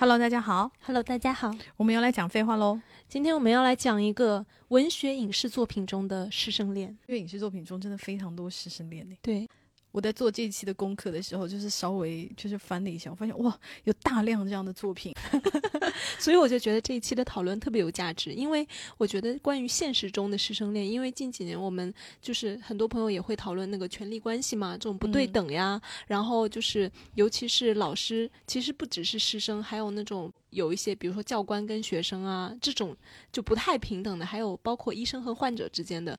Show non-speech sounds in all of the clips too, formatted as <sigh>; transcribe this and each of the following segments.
Hello，大家好。Hello，大家好。我们要来讲废话喽。今天我们要来讲一个文学影视作品中的师生恋。因为影视作品中真的非常多师生恋呢。对，我在做这一期的功课的时候，就是稍微就是翻了一下，我发现哇，有大量这样的作品。<laughs> 所以我就觉得这一期的讨论特别有价值，因为我觉得关于现实中的师生恋，因为近几年我们就是很多朋友也会讨论那个权力关系嘛，这种不对等呀，然后就是尤其是老师，其实不只是师生，还有那种有一些比如说教官跟学生啊这种就不太平等的，还有包括医生和患者之间的。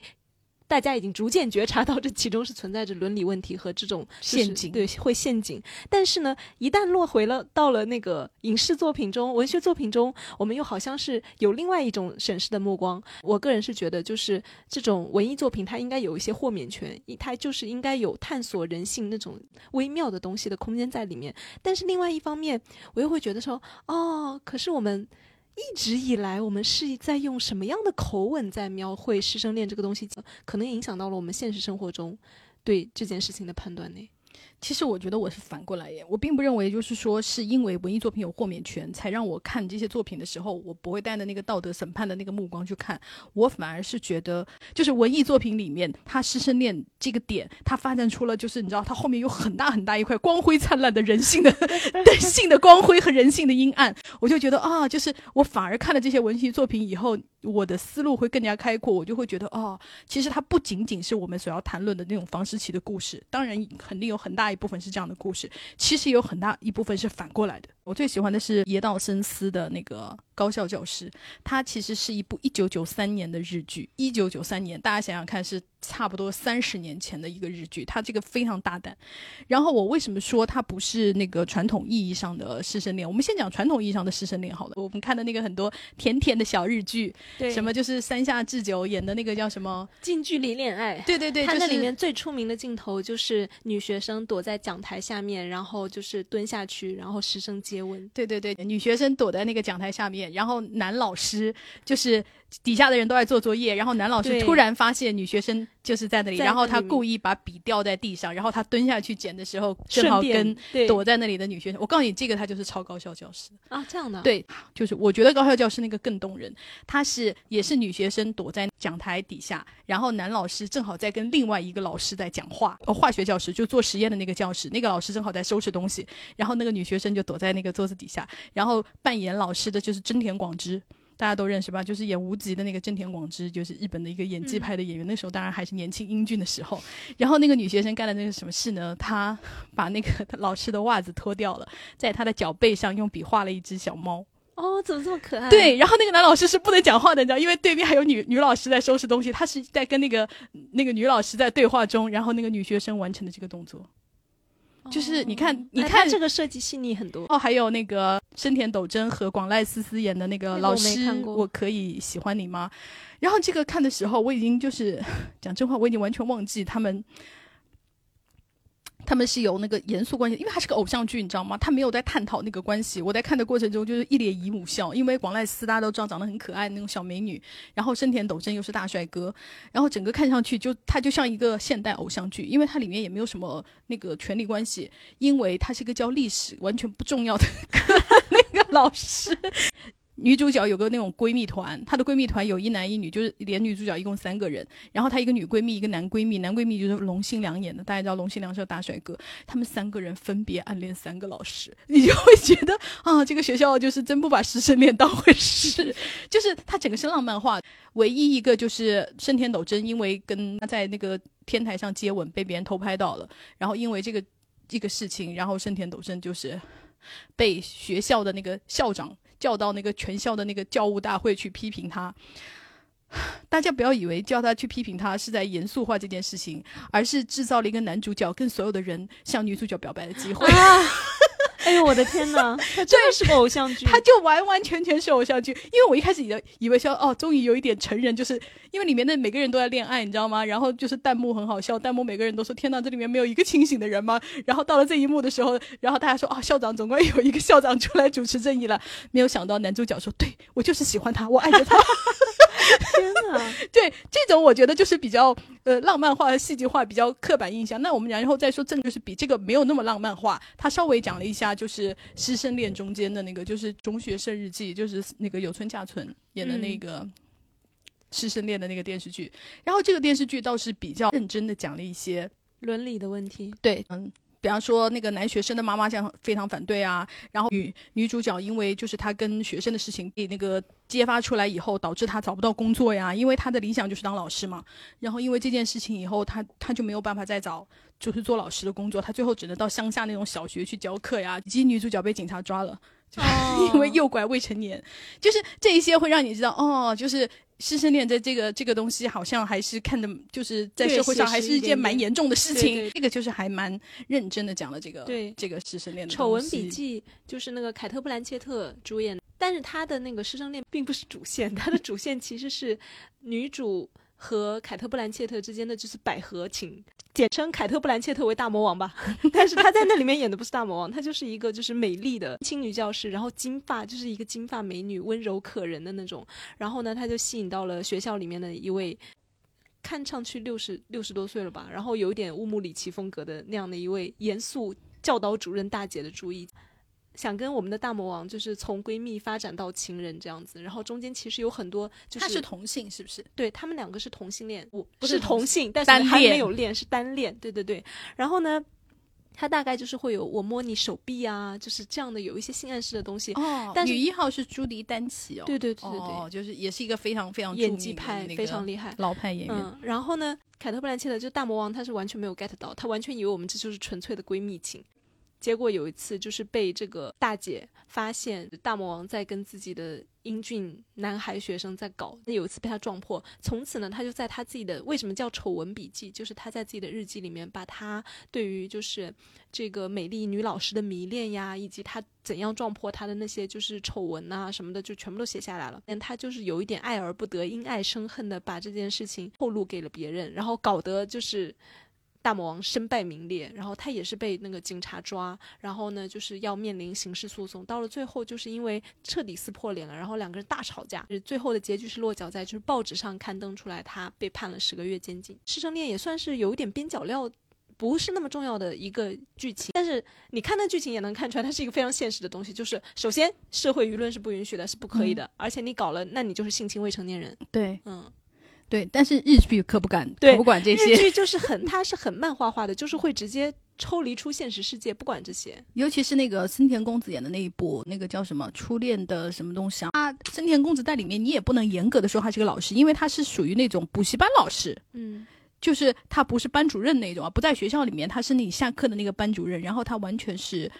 大家已经逐渐觉察到这其中是存在着伦理问题和这种、就是、陷阱，对，会陷阱。但是呢，一旦落回了到了那个影视作品中、文学作品中，我们又好像是有另外一种审视的目光。我个人是觉得，就是这种文艺作品，它应该有一些豁免权，它就是应该有探索人性那种微妙的东西的空间在里面。但是另外一方面，我又会觉得说，哦，可是我们。一直以来，我们是在用什么样的口吻在描绘师生恋这个东西，可能影响到了我们现实生活中对这件事情的判断呢？其实我觉得我是反过来耶，我并不认为就是说是因为文艺作品有豁免权，才让我看这些作品的时候，我不会带着那个道德审判的那个目光去看。我反而是觉得，就是文艺作品里面，他师生恋这个点，他发展出了就是你知道，他后面有很大很大一块光辉灿烂的人性的 <laughs> 人性的光辉和人性的阴暗。我就觉得啊，就是我反而看了这些文艺作品以后，我的思路会更加开阔，我就会觉得哦，其实它不仅仅是我们所要谈论的那种房思琪的故事，当然肯定有很大一部分是这样的故事，其实有很大一部分是反过来的。我最喜欢的是野岛深思的那个高校教师，它其实是一部一九九三年的日剧，一九九三年，大家想想看，是差不多三十年前的一个日剧，它这个非常大胆。然后我为什么说它不是那个传统意义上的师生恋？我们先讲传统意义上的师生恋好了。我们看的那个很多甜甜的小日剧，对，什么就是三下智久演的那个叫什么近距离恋爱，对对对，它、那里面最出名的镜头就是女学生躲在讲台下面，然后就是蹲下去，然后师生接吻。对对对，女学生躲在那个讲台下面，然后男老师就是底下的人都在做作业，然后男老师突然发现女学生就是在那里，然后他故意把笔掉在地上，然后他蹲下去捡的时候，正好跟躲在那里的女学生。我告诉你，这个他就是超高校教师啊，这样的。对，就是我觉得高校教师那个更动人，他是也是女学生躲在讲台底下，然后男老师正好在跟另外一个老师在讲话，哦，化学教师就做实验的那个教室，那个老师正好在收拾东西，然后那个女学生就躲在那个桌子底下，然后扮演老师的就是真田广之。大家都认识吧？就是演无极的那个真田广之，就是日本的一个演技派的演员。嗯、那时候当然还是年轻英俊的时候。然后那个女学生干了那个什么事呢？她 <laughs> 把那个老师的袜子脱掉了，在她的脚背上用笔画了一只小猫。哦，怎么这么可爱？对，然后那个男老师是不能讲话的，你知道，因为对面还有女女老师在收拾东西，他是在跟那个那个女老师在对话中，然后那个女学生完成的这个动作。就是你看，你看这个设计细腻很多哦。还有那个深田斗真和广濑丝丝演的那个老师，我,我可以喜欢你吗？然后这个看的时候，我已经就是 <laughs> 讲真话，我已经完全忘记他们。他们是有那个严肃关系，因为它是个偶像剧，你知道吗？他没有在探讨那个关系。我在看的过程中就是一脸姨母笑，因为广濑丝大家都知道长得很可爱那种小美女，然后深田斗真又是大帅哥，然后整个看上去就他就像一个现代偶像剧，因为它里面也没有什么那个权力关系，因为他是一个教历史完全不重要的 <laughs> 那个老师。女主角有个那种闺蜜团，她的闺蜜团有一男一女，就是连女主角一共三个人。然后她一个女闺蜜，一个男闺蜜，男闺蜜就是龙心良演的，大家知道龙心良是个大帅哥。他们三个人分别暗恋三个老师，你就会觉得啊，这个学校就是真不把师生恋当回事。就是它整个是浪漫化，唯一一个就是盛田斗真，因为跟他在那个天台上接吻被别人偷拍到了，然后因为这个这个事情，然后盛田斗真就是被学校的那个校长。叫到那个全校的那个教务大会去批评他，<sighs> 大家不要以为叫他去批评他是在严肃化这件事情，而是制造了一个男主角跟所有的人向女主角表白的机会。<laughs> 哎呦我的天哪，它真的是个偶像剧，它就完完全全是偶像剧。因为我一开始以为以为说哦，终于有一点成人，就是因为里面的每个人都在恋爱，你知道吗？然后就是弹幕很好笑，弹幕每个人都说天哪，这里面没有一个清醒的人吗？然后到了这一幕的时候，然后大家说啊、哦，校长总归有一个校长出来主持正义了。没有想到男主角说，对我就是喜欢他，我爱着他。<laughs> <laughs> 天哪！<laughs> 对这种，我觉得就是比较呃浪漫化、戏剧化、比较刻板印象。那我们然后再说，正就是比这个没有那么浪漫化。他稍微讲了一下，就是师生恋中间的那个，就是中学生日记，就是那个有村架纯演的那个师生恋的那个电视剧。然后这个电视剧倒是比较认真的讲了一些伦理的问题。对，嗯。比方说，那个男学生的妈妈这样非常反对啊，然后女女主角因为就是她跟学生的事情被那个揭发出来以后，导致她找不到工作呀，因为她的理想就是当老师嘛。然后因为这件事情以后，她她就没有办法再找就是做老师的工作，她最后只能到乡下那种小学去教课呀。以及女主角被警察抓了，就是 <laughs> 因为诱拐未成年，就是这一些会让你知道哦，就是。师生恋在这个这个东西好像还是看的，就是在社会上还是一件蛮严重的事情。这个就是还蛮认真的讲了这个对这个师生恋的。丑闻笔记就是那个凯特布兰切特主演，但是他的那个师生恋并不是主线，他的主线其实是女主。和凯特·布兰切特之间的就是百合情，简称凯特·布兰切特为大魔王吧。<laughs> 但是他在那里面演的不是大魔王，他就是一个就是美丽的青女教师，然后金发就是一个金发美女，温柔可人的那种。然后呢，他就吸引到了学校里面的一位看上去六十六十多岁了吧，然后有一点乌姆里奇风格的那样的一位严肃教导主任大姐的注意。想跟我们的大魔王就是从闺蜜发展到情人这样子，然后中间其实有很多，就是他是同性是不是？对他们两个是同性恋，不不是同性，但是还没有恋，是单恋。对对对。然后呢，他大概就是会有我摸你手臂啊，就是这样的有一些性暗示的东西。哦。但女一号是朱迪丹奇哦。对对对对对，就是也是一个非常非常演技派，非常厉害，老派演员。嗯。然后呢，凯特布兰切特就大魔王，他是完全没有 get 到，他完全以为我们这就是纯粹的闺蜜情。结果有一次，就是被这个大姐发现，大魔王在跟自己的英俊男孩学生在搞。那有一次被他撞破，从此呢，他就在他自己的为什么叫丑闻笔记，就是他在自己的日记里面，把他对于就是这个美丽女老师的迷恋呀，以及他怎样撞破他的那些就是丑闻啊什么的，就全部都写下来了。但他就是有一点爱而不得，因爱生恨的把这件事情透露给了别人，然后搞得就是。大魔王身败名裂，然后他也是被那个警察抓，然后呢，就是要面临刑事诉讼。到了最后，就是因为彻底撕破脸了，然后两个人大吵架。最后的结局是落脚在就是报纸上刊登出来，他被判了十个月监禁。师生恋也算是有一点边角料，不是那么重要的一个剧情，但是你看那剧情也能看出来，它是一个非常现实的东西。就是首先社会舆论是不允许的，是不可以的，而且你搞了，那你就是性侵未成年人。对，嗯。对，但是日剧可不敢，可不管这些。日剧就是很，它是很漫画化的，就是会直接抽离出现实世界，不管这些。尤其是那个森田公子演的那一部，那个叫什么《初恋的什么东西》啊？森田公子在里面，你也不能严格的说他是个老师，因为他是属于那种补习班老师。嗯，就是他不是班主任那种啊，不在学校里面，他是你下课的那个班主任，然后他完全是。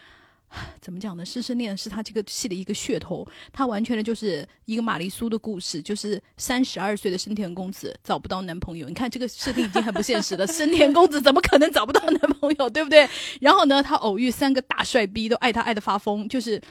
怎么讲呢？师生恋是他这个戏的一个噱头，他完全的就是一个玛丽苏的故事，就是三十二岁的生田公子找不到男朋友。你看这个设定已经很不现实了，<laughs> 生田公子怎么可能找不到男朋友，对不对？然后呢，他偶遇三个大帅逼，都爱他爱的发疯，就是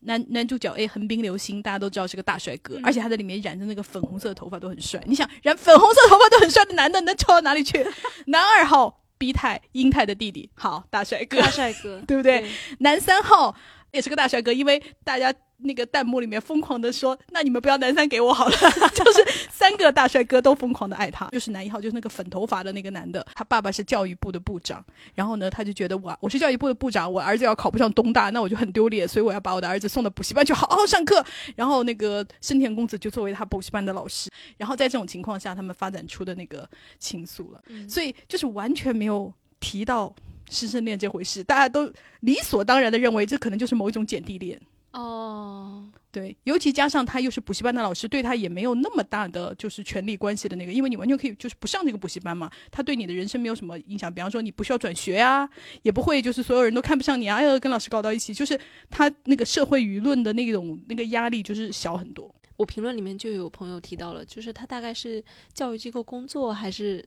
男男主角 A 横滨流星，大家都知道是个大帅哥，而且他在里面染着那个粉红色的头发都很帅。你想染粉红色头发都很帅的男的，能丑到哪里去？男二号。B 太英泰的弟弟，好大帅哥，大帅哥，<laughs> 对不对？男三号也是个大帅哥，因为大家那个弹幕里面疯狂的说，那你们不要男三给我好了，<laughs> 就是三个大帅哥都疯狂的爱他。就是男一号，就是那个粉头发的那个男的，他爸爸是教育部的部长，然后呢，他就觉得我我是教育部的部长，我儿子要考不上东大，那我就很丢脸，所以我要把我的儿子送到补习班去好好上课。然后那个深田公子就作为他补习班的老师，然后在这种情况下，他们发展出的那个情愫了，所以就是完全没有。提到师生恋这回事，大家都理所当然的认为这可能就是某一种姐弟恋。哦，对，尤其加上他又是补习班的老师，对他也没有那么大的就是权力关系的那个，因为你完全可以就是不上这个补习班嘛，他对你的人生没有什么影响。比方说你不需要转学啊，也不会就是所有人都看不上你啊，要跟老师搞到一起，就是他那个社会舆论的那种那个压力就是小很多。我评论里面就有朋友提到了，就是他大概是教育机构工作还是。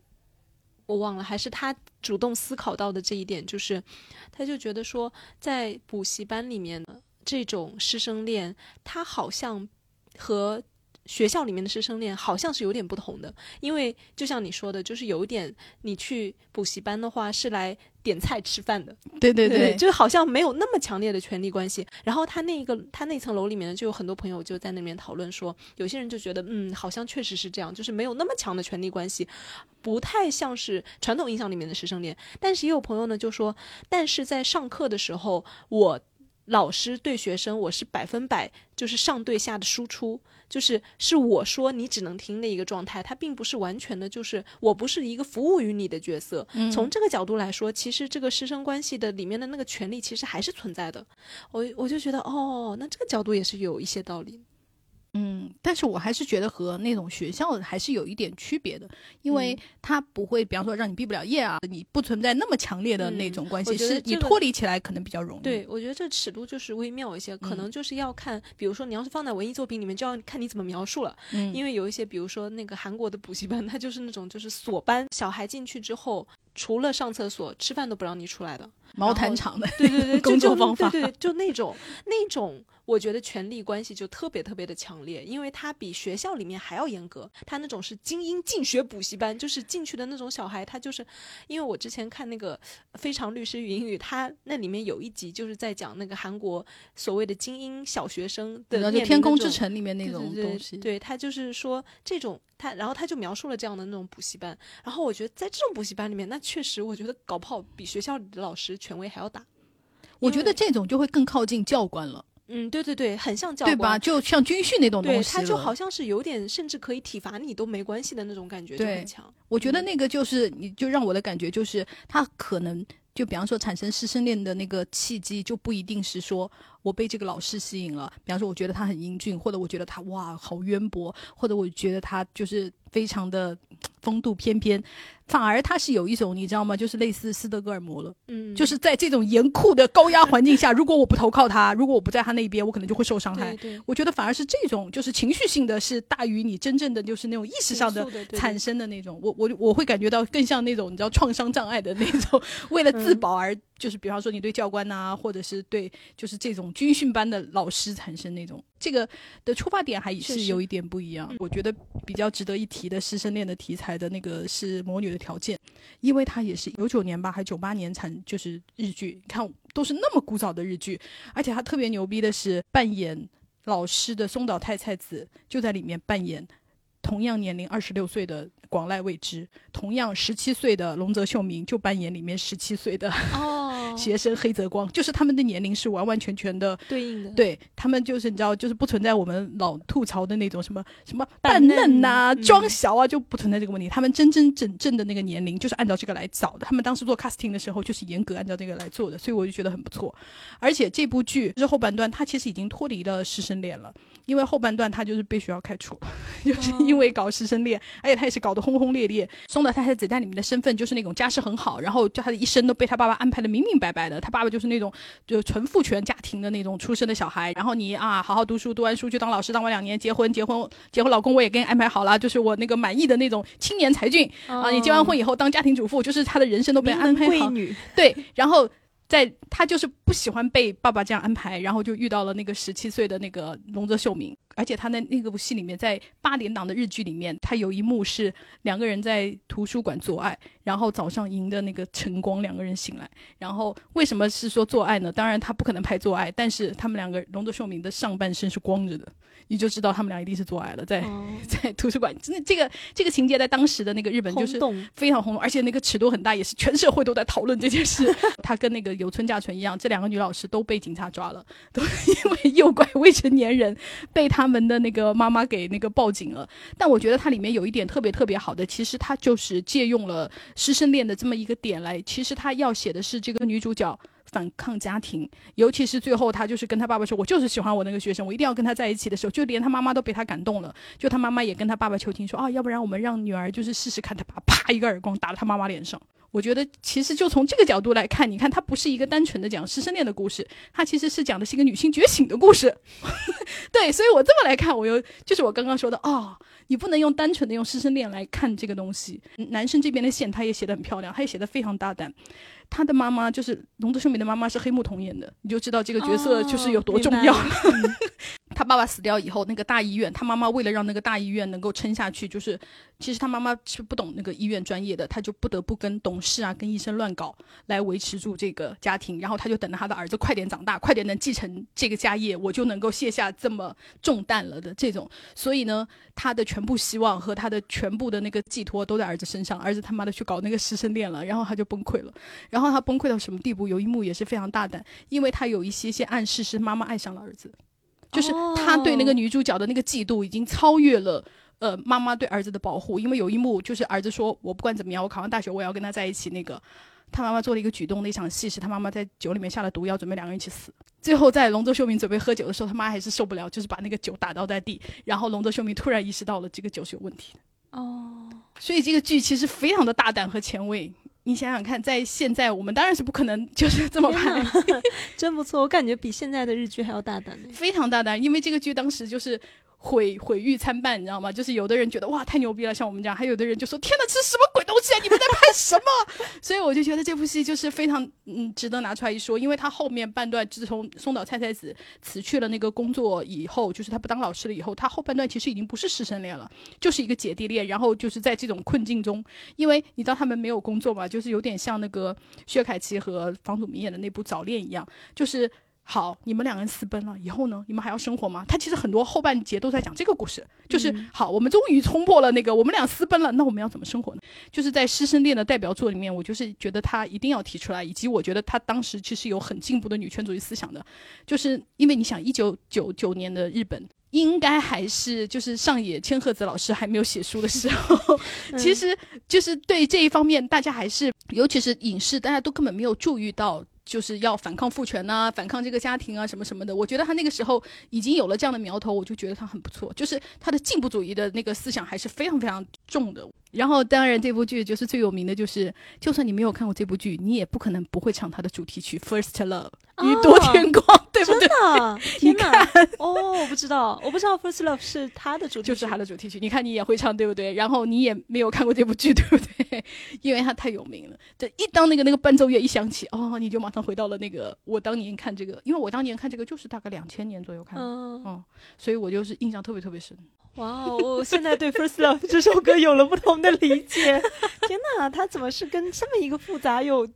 我忘了，还是他主动思考到的这一点，就是他就觉得说，在补习班里面的这种师生恋，他好像和学校里面的师生恋好像是有点不同的，因为就像你说的，就是有点你去补习班的话是来点菜吃饭的，对对对，就好像没有那么强烈的权利关系。然后他那个他那层楼里面呢，就有很多朋友就在那边讨论说，有些人就觉得嗯，好像确实是这样，就是没有那么强的权利关系，不太像是传统印象里面的师生恋。但是也有朋友呢就说，但是在上课的时候，我。老师对学生，我是百分百就是上对下的输出，就是是我说你只能听的一个状态，它并不是完全的，就是我不是一个服务于你的角色。从这个角度来说，其实这个师生关系的里面的那个权利其实还是存在的。我我就觉得，哦，那这个角度也是有一些道理。嗯，但是我还是觉得和那种学校还是有一点区别的，因为它不会，比方说让你毕不了业啊，你不存在那么强烈的那种关系，是你脱离起来可能比较容易。对，我觉得这尺度就是微妙一些，可能就是要看，比如说你要是放在文艺作品里面，就要看你怎么描述了。嗯，因为有一些，比如说那个韩国的补习班，它就是那种就是锁班，小孩进去之后，除了上厕所、吃饭都不让你出来的。毛毯厂的，对对对，<laughs> 工作方法，对对，就那种那种，我觉得权力关系就特别特别的强烈，因为他比学校里面还要严格。他那种是精英进学补习班，就是进去的那种小孩，他就是，因为我之前看那个《非常律师与英语》，他那里面有一集就是在讲那个韩国所谓的精英小学生的《天空之城》里面那种东西，对他就是说这种他，然后他就描述了这样的那种补习班，然后我觉得在这种补习班里面，那确实我觉得搞不好比学校里的老师。权威还要大，我觉得这种就会更靠近教官了。嗯，对对对，很像教官，对吧？就像军训那种东西，他就好像是有点，甚至可以体罚你都没关系的那种感觉，就很强。我觉得那个就是，你就让我的感觉就是，他可能就比方说产生师生恋的那个契机，就不一定是说我被这个老师吸引了。比方说，我觉得他很英俊，或者我觉得他哇好渊博，或者我觉得他就是非常的风度翩翩。反而他是有一种，你知道吗？就是类似斯德哥尔摩了。嗯，就是在这种严酷的高压环境下，如果我不投靠他，如果我不在他那边，我可能就会受伤害。对，我觉得反而是这种，就是情绪性的是大于你真正的就是那种意识上的产生的那种。我我我会感觉到更像那种你知道创伤障碍的那种，为了自保而就是比方说你对教官呐，或者是对就是这种军训班的老师产生那种这个的出发点还是有一点不一样。我觉得比较值得一提的师生恋的题材的那个是魔女的。条件，因为它也是九九年吧，还九八年产，就是日剧，你看都是那么古早的日剧，而且它特别牛逼的是扮演老师的松岛太菜子就在里面扮演同样年龄二十六岁的广濑未知，同样十七岁的龙泽秀明就扮演里面十七岁的哦。<laughs> 学生黑泽光，就是他们的年龄是完完全全的对应的，对他们就是你知道，就是不存在我们老吐槽的那种什么什么扮嫩呐、装小啊，就不存在这个问题。他们真真正正的那个年龄就是按照这个来找的。他们当时做 casting 的时候就是严格按照这个来做的，所以我就觉得很不错。而且这部剧之后半段，它其实已经脱离了师生恋了，因为后半段他就是被学校开除，<laughs> 就是因为搞师生恋，而且他也是搞得轰轰烈烈。松岛太太子在里面的身份就是那种家世很好，然后就他的一生都被他爸爸安排的明明。白白的，他爸爸就是那种就纯父权家庭的那种出身的小孩。然后你啊，好好读书，读完书去当老师，当完两年结婚，结婚结婚，老公我也给你安排好了，就是我那个满意的那种青年才俊啊。你结完婚以后当家庭主妇，就是他的人生都被安排好。对，然后。在他就是不喜欢被爸爸这样安排，然后就遇到了那个十七岁的那个龙泽秀明，而且他在那个部戏里面，在八点档的日剧里面，他有一幕是两个人在图书馆做爱，然后早上迎着那个晨光，两个人醒来，然后为什么是说做爱呢？当然他不可能拍做爱，但是他们两个龙泽秀明的上半身是光着的。你就知道他们俩一定是做爱了，在 <laughs> 在图书馆，真的这个这个情节在当时的那个日本就是非常轰动，而且那个尺度很大，也是全社会都在讨论这件事。<laughs> 他跟那个有村架纯一样，这两个女老师都被警察抓了，都因为诱拐未成年人，被他们的那个妈妈给那个报警了。但我觉得它里面有一点特别特别好的，其实它就是借用了师生恋的这么一个点来，其实它要写的是这个女主角。反抗家庭，尤其是最后他就是跟他爸爸说：“我就是喜欢我那个学生，我一定要跟他在一起的时候，就连他妈妈都被他感动了。就他妈妈也跟他爸爸求情说：啊，要不然我们让女儿就是试试看。他爸啪一个耳光打到他妈妈脸上。我觉得其实就从这个角度来看，你看他不是一个单纯的讲师生恋的故事，他其实是讲的是一个女性觉醒的故事。<laughs> 对，所以我这么来看，我又就是我刚刚说的哦，你不能用单纯的用师生恋来看这个东西。男生这边的线他也写的很漂亮，他也写的非常大胆。他的妈妈就是龙泽秀美的妈妈是黑木瞳演的，你就知道这个角色就是有多重要了。他爸爸死掉以后，那个大医院，他妈妈为了让那个大医院能够撑下去，就是其实他妈妈是不懂那个医院专业的，他就不得不跟董事啊、跟医生乱搞来维持住这个家庭。然后他就等着他的儿子快点长大，快点能继承这个家业，我就能够卸下这么重担了的这种。所以呢，他的全部希望和他的全部的那个寄托都在儿子身上，儿子他妈的去搞那个师生恋了，然后他就崩溃了。然后他崩溃到什么地步？有一幕也是非常大胆，因为他有一些些暗示是妈妈爱上了儿子。就是他对那个女主角的那个嫉妒已经超越了，呃，妈妈对儿子的保护。因为有一幕就是儿子说：“我不管怎么样，我考上大学我也要跟他在一起。”那个他妈妈做了一个举动，那场戏是他妈妈在酒里面下了毒药，准备两个人一起死。最后在龙泽秀明准备喝酒的时候，他妈还是受不了，就是把那个酒打倒在地。然后龙泽秀明突然意识到了这个酒是有问题的。哦，所以这个剧其实非常的大胆和前卫。你想想看，在现在我们当然是不可能就是这么拍，<laughs> 真不错，我感觉比现在的日剧还要大胆非常大胆，因为这个剧当时就是。毁毁誉参半，你知道吗？就是有的人觉得哇太牛逼了，像我们这样；还有的人就说天哪，这是什么鬼东西啊？你们在拍什么？<laughs> 所以我就觉得这部戏就是非常嗯值得拿出来一说，因为他后面半段自从松岛菜菜子辞去了那个工作以后，就是他不当老师了以后，他后半段其实已经不是师生恋了，就是一个姐弟恋。然后就是在这种困境中，因为你知道他们没有工作嘛，就是有点像那个薛凯琪和房祖名演的那部《早恋》一样，就是。好，你们两个人私奔了以后呢？你们还要生活吗？他其实很多后半节都在讲这个故事，就是好，我们终于冲破了那个，我们俩私奔了，那我们要怎么生活呢？就是在师生恋的代表作里面，我就是觉得他一定要提出来，以及我觉得他当时其实有很进步的女权主义思想的，就是因为你想，一九九九年的日本应该还是就是上野千鹤子老师还没有写书的时候，<laughs> 其实就是对这一方面，大家还是尤其是影视，大家都根本没有注意到。就是要反抗父权呐，反抗这个家庭啊，什么什么的。我觉得他那个时候已经有了这样的苗头，我就觉得他很不错。就是他的进步主义的那个思想还是非常非常重的。然后，当然这部剧就是最有名的就是，就算你没有看过这部剧，你也不可能不会唱他的主题曲《First Love》宇多天光，对不对？真的？天哪！哦，我不知道，我不知道《First Love》是他的主题曲，就是他的主题曲。你看，你也会唱，对不对？然后你也没有看过这部剧，对不对？<laughs> 因为他太有名了。这一当那个那个伴奏乐一响起，哦，你就马上回到了那个我当年看这个，因为我当年看这个就是大概两千年左右看的，嗯，所以我就是印象特别特别深。哇哦！我现在对《First Love》这首歌有了不同的理解。<laughs> 天哪，他怎么是跟这么一个复杂又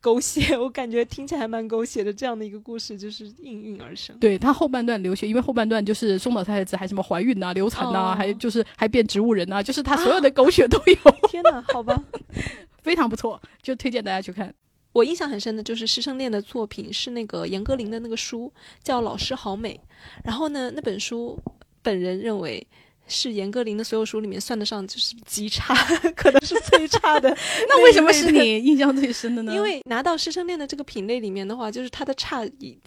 狗血？<laughs> 我感觉听起来还蛮狗血的。这样的一个故事就是应运而生。对它后半段流血，因为后半段就是松岛菜菜子还什么怀孕呐、流产呐，还就是还变植物人呐，就是他所有的狗血都有。<laughs> 天哪，好吧，<laughs> 非常不错，就推荐大家去看。我印象很深的就是师生恋的作品是那个严歌苓的那个书，叫《老师好美》。然后呢，那本书。本人认为是严歌苓的所有书里面算得上就是极差，<laughs> 可能是最差的。<laughs> 那为什么是你印象最深的呢？因为拿到师生恋的这个品类里面的话，就是它的差异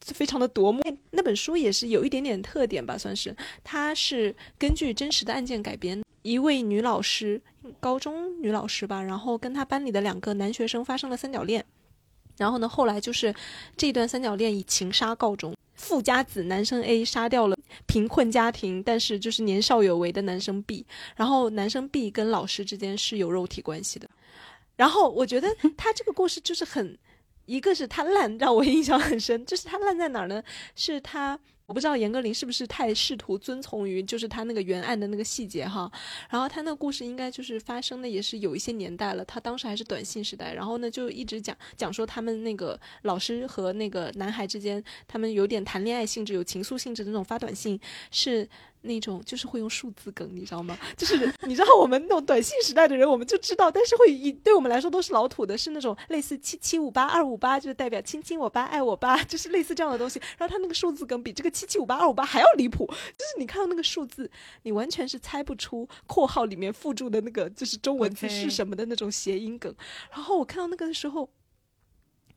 非常的夺目。那本书也是有一点点特点吧，算是它是根据真实的案件改编。一位女老师，高中女老师吧，然后跟她班里的两个男学生发生了三角恋，然后呢，后来就是这段三角恋以情杀告终。富家子男生 A 杀掉了贫困家庭但是就是年少有为的男生 B，然后男生 B 跟老师之间是有肉体关系的，然后我觉得 <laughs> 他这个故事就是很，一个是他烂让我印象很深，就是他烂在哪儿呢？是他。我不知道严歌苓是不是太试图遵从于就是他那个原案的那个细节哈，然后他那个故事应该就是发生的也是有一些年代了，他当时还是短信时代，然后呢就一直讲讲说他们那个老师和那个男孩之间，他们有点谈恋爱性质、有情愫性质的那种发短信是。那种就是会用数字梗，你知道吗？就是 <laughs> 你知道我们那种短信时代的人，我们就知道，但是会以对我们来说都是老土的，是那种类似七七五八二五八，就是代表亲亲我吧，爱我吧，就是类似这样的东西。然后他那个数字梗比这个七七五八二五八还要离谱，就是你看到那个数字，你完全是猜不出括号里面附注的那个就是中文字是什么的那种谐音梗。然后我看到那个的时候。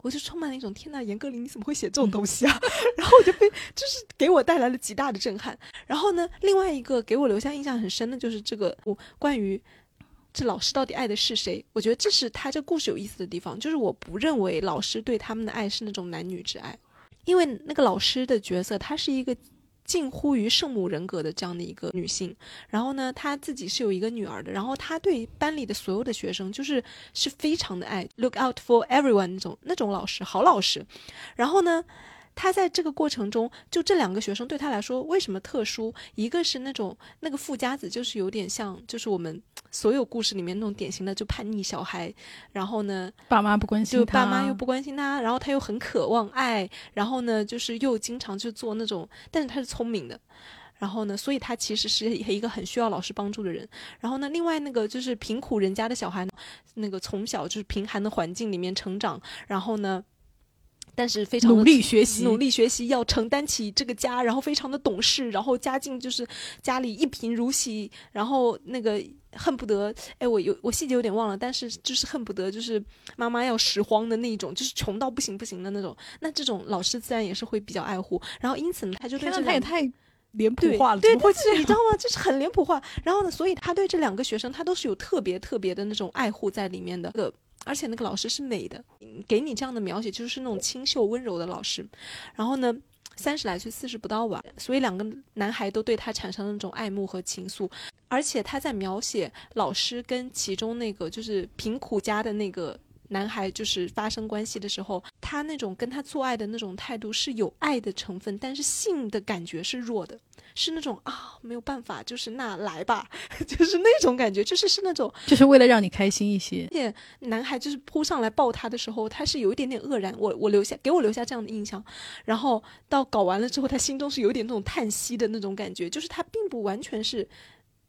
我就充满了一种天呐，严歌苓你怎么会写这种东西啊？<laughs> 然后我就被就是给我带来了极大的震撼。然后呢，另外一个给我留下印象很深的就是这个我关于这老师到底爱的是谁？我觉得这是他这故事有意思的地方，就是我不认为老师对他们的爱是那种男女之爱，因为那个老师的角色他是一个。近乎于圣母人格的这样的一个女性，然后呢，她自己是有一个女儿的，然后她对班里的所有的学生就是是非常的爱，look out for everyone 那种那种老师，好老师。然后呢，他在这个过程中，就这两个学生对他来说为什么特殊？一个是那种那个富家子，就是有点像，就是我们所有故事里面那种典型的就叛逆小孩，然后呢，爸妈不关心就他，爸妈又不关心他，然后他又很渴望爱，然后呢，就是又经常去做那种，但是他是聪明的。然后呢，所以他其实是一个很需要老师帮助的人。然后呢，另外那个就是贫苦人家的小孩，那个从小就是贫寒的环境里面成长，然后呢，但是非常努力学习，努力学习，要承担起这个家，然后非常的懂事，然后家境就是家里一贫如洗，然后那个恨不得，哎，我有我细节有点忘了，但是就是恨不得就是妈妈要拾荒的那一种，就是穷到不行不行的那种。那这种老师自然也是会比较爱护，然后因此呢，他就对这他也太。脸谱化了，对，会你知道吗？就是很脸谱化。然后呢，所以他对这两个学生，他都是有特别特别的那种爱护在里面的。个，而且那个老师是美的，给你这样的描写，就是那种清秀温柔的老师。然后呢，三十来岁，四十不到吧，所以两个男孩都对他产生了那种爱慕和情愫。而且他在描写老师跟其中那个就是贫苦家的那个。男孩就是发生关系的时候，他那种跟他做爱的那种态度是有爱的成分，但是性的感觉是弱的，是那种啊没有办法，就是那来吧，<laughs> 就是那种感觉，就是是那种，就是为了让你开心一些。而且男孩就是扑上来抱他的时候，他是有一点点愕然，我我留下给我留下这样的印象。然后到搞完了之后，他心中是有点那种叹息的那种感觉，就是他并不完全是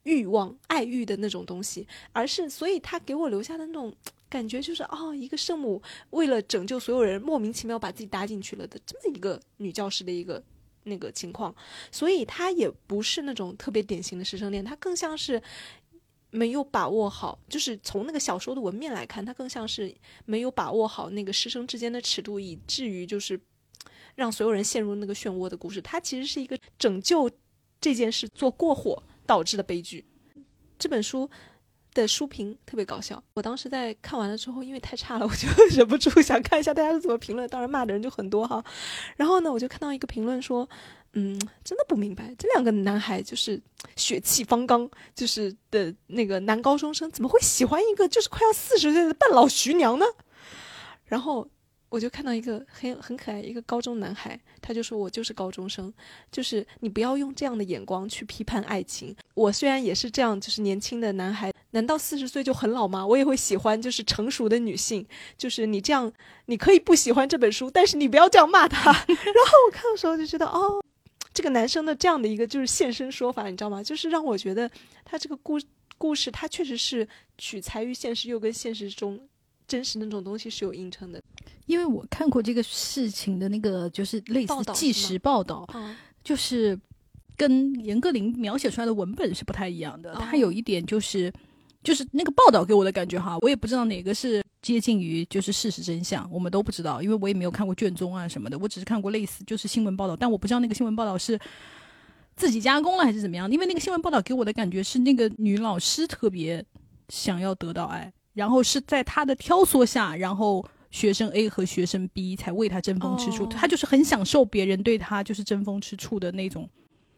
欲望爱欲的那种东西，而是所以他给我留下的那种。<tsk> 感觉就是哦，一个圣母为了拯救所有人，莫名其妙把自己搭进去了的这么一个女教师的一个 <tsk> 那个情况，所以她也不是那种特别典型的师生恋，她更像是没有把握好，就是从那个小说的文面来看，她更像是没有把握好那个师生之间的尺度，以至于就是让所有人陷入那个漩涡的故事。它其实是一个拯救这件事做过火导致的悲剧。这本书。的书评特别搞笑，我当时在看完了之后，因为太差了，<laughs> 我就忍不住想看一下大家是怎么评论。当然骂的人就很多哈。然后呢，我就看到一个评论说，嗯，真的不明白这两个男孩就是血气方刚，就是的那个男高中生怎么会喜欢一个就是快要四十岁的半老徐娘呢？然后。我就看到一个很很可爱一个高中男孩，他就说我就是高中生，就是你不要用这样的眼光去批判爱情。我虽然也是这样，就是年轻的男孩，难道四十岁就很老吗？我也会喜欢就是成熟的女性。就是你这样，你可以不喜欢这本书，但是你不要这样骂他。<laughs> 然后我看的时候就觉得，哦，这个男生的这样的一个就是现身说法，你知道吗？就是让我觉得他这个故故事，他确实是取材于现实，又跟现实中。真实那种东西是有映衬的，因为我看过这个事情的那个就是类似纪实报道，就是跟严歌苓描写出来的文本是不太一样的。它有一点就是，就是那个报道给我的感觉哈，我也不知道哪个是接近于就是事实真相，我们都不知道，因为我也没有看过卷宗啊什么的，我只是看过类似就是新闻报道，但我不知道那个新闻报道是自己加工了还是怎么样。因为那个新闻报道给我的感觉是那个女老师特别想要得到爱。然后是在他的挑唆下，然后学生 A 和学生 B 才为他争风吃醋。他就是很享受别人对他就是争风吃醋的那种，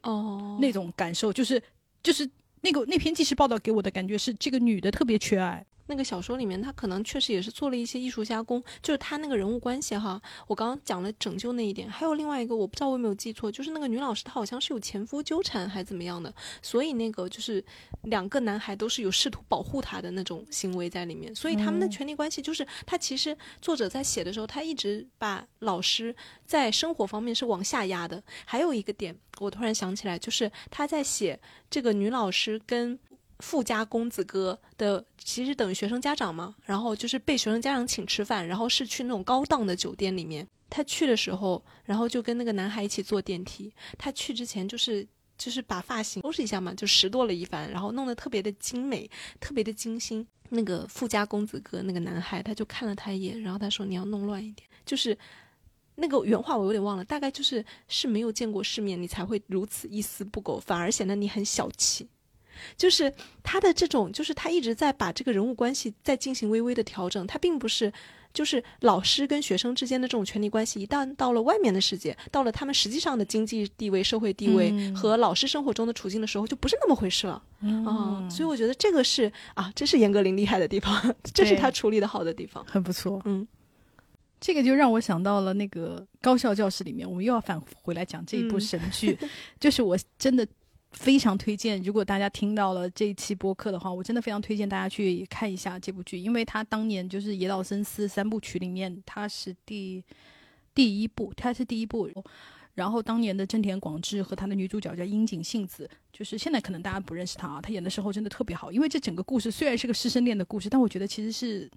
哦，那种感受，就是就是那个那篇纪实报道给我的感觉是，这个女的特别缺爱。那个小说里面，他可能确实也是做了一些艺术加工，就是他那个人物关系哈。我刚刚讲了拯救那一点，还有另外一个，我不知道我有没有记错，就是那个女老师她好像是有前夫纠缠还怎么样的，所以那个就是两个男孩都是有试图保护她的那种行为在里面，所以他们的权利关系就是他其实作者在写的时候，他一直把老师在生活方面是往下压的。还有一个点，我突然想起来，就是他在写这个女老师跟。富家公子哥的其实等于学生家长嘛，然后就是被学生家长请吃饭，然后是去那种高档的酒店里面。他去的时候，然后就跟那个男孩一起坐电梯。他去之前就是就是把发型收拾一下嘛，就拾掇了一番，然后弄得特别的精美，特别的精心。那个富家公子哥那个男孩他就看了他一眼，然后他说：“你要弄乱一点。”就是那个原话我有点忘了，大概就是是没有见过世面，你才会如此一丝不苟，反而显得你很小气。就是他的这种，就是他一直在把这个人物关系在进行微微的调整。他并不是，就是老师跟学生之间的这种权力关系，一旦到了外面的世界，到了他们实际上的经济地位、社会地位和老师生活中的处境的时候，就不是那么回事了。啊，所以我觉得这个是啊，这是严歌苓厉害的地方，这是他处理的好的地方，很不错。嗯。这个就让我想到了那个高校教室里面，我们又要返回来讲这一部神剧，就是我真的非常推荐，如果大家听到了这一期播客的话，我真的非常推荐大家去看一下这部剧，因为它当年就是野岛伸司三部曲里面，它是第第一部，它是第一部。然后当年的真田广志和他的女主角叫樱井杏子，就是现在可能大家不认识她啊，她演的时候真的特别好。因为这整个故事虽然是个师生恋的故事，但我觉得其实是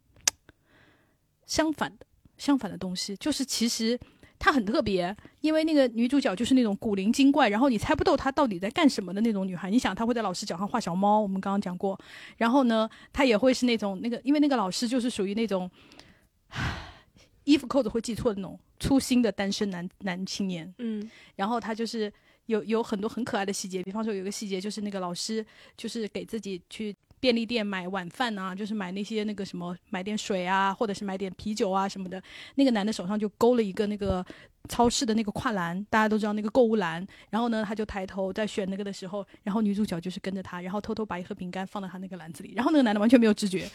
<tsk> 相反的，相反的东西。就是其实她很特别，因为那个女主角就是那种古灵精怪，然后你猜不透她到底在干什么的那种女孩。你想，她会在老师脚上画小猫，我们刚刚讲过。然后呢，她也会是那种那个，因为那个老师就是属于那种。衣服扣子会系错的那种粗心的单身男男青年，嗯，然后他就是有有很多很可爱的细节，比方说有一个细节就是那个老师就是给自己去便利店买晚饭啊，就是买那些那个什么买点水啊，或者是买点啤酒啊什么的，那个男的手上就勾了一个那个超市的那个跨栏，大家都知道那个购物篮，然后呢他就抬头在选那个的时候，然后女主角就是跟着他，然后偷偷把一盒饼干放到他那个篮子里，然后那个男的完全没有知觉。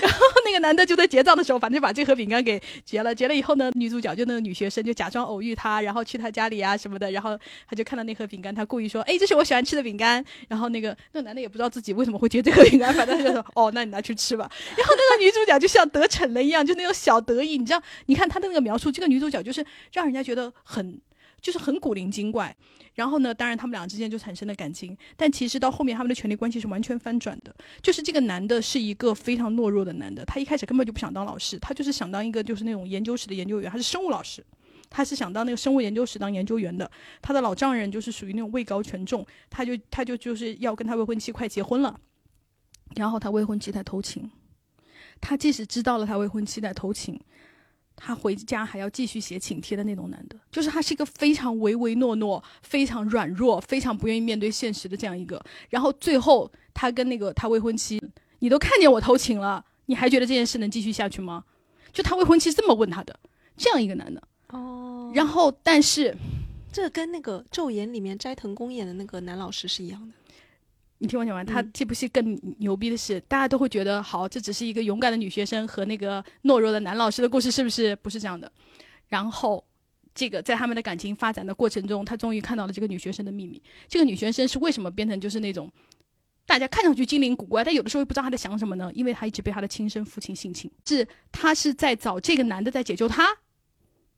然后那个男的就在结账的时候，反正把这盒饼干给结了。结了以后呢，女主角就那个女学生就假装偶遇他，然后去他家里啊什么的。然后他就看到那盒饼干，他故意说：“哎，这是我喜欢吃的饼干。”然后那个那个男的也不知道自己为什么会结这盒饼干，反正就说：“哦，那你拿去吃吧。”然后那个女主角就像得逞了一样，就那种小得意。你知道，你看他的那个描述，这个女主角就是让人家觉得很。就是很古灵精怪，然后呢，当然他们俩之间就产生了感情，但其实到后面他们的权力关系是完全翻转的。就是这个男的是一个非常懦弱的男的，他一开始根本就不想当老师，他就是想当一个就是那种研究室的研究员，他是生物老师，他是想当那个生物研究室当研究员的。他的老丈人就是属于那种位高权重，他就他就就是要跟他未婚妻快结婚了，然后他未婚妻在偷情，他即使知道了他未婚妻在偷情。他回家还要继续写请帖的那种男的，就是他是一个非常唯唯诺诺、非常软弱、非常不愿意面对现实的这样一个。然后最后他跟那个他未婚妻，你都看见我偷情了，你还觉得这件事能继续下去吗？就他未婚妻这么问他的，这样一个男的。哦。然后，但是这跟那个《昼颜》里面斋藤工演的那个男老师是一样的。你听我讲完，他这部戏更牛逼的是，大家都会觉得好，这只是一个勇敢的女学生和那个懦弱的男老师的故事，是不是？不是这样的。然后，这个在他们的感情发展的过程中，他终于看到了这个女学生的秘密。这个女学生是为什么变成就是那种大家看上去精灵古怪，但有的时候又不知道她在想什么呢？因为她一直被她的亲生父亲性侵，是她是在找这个男的在解救她，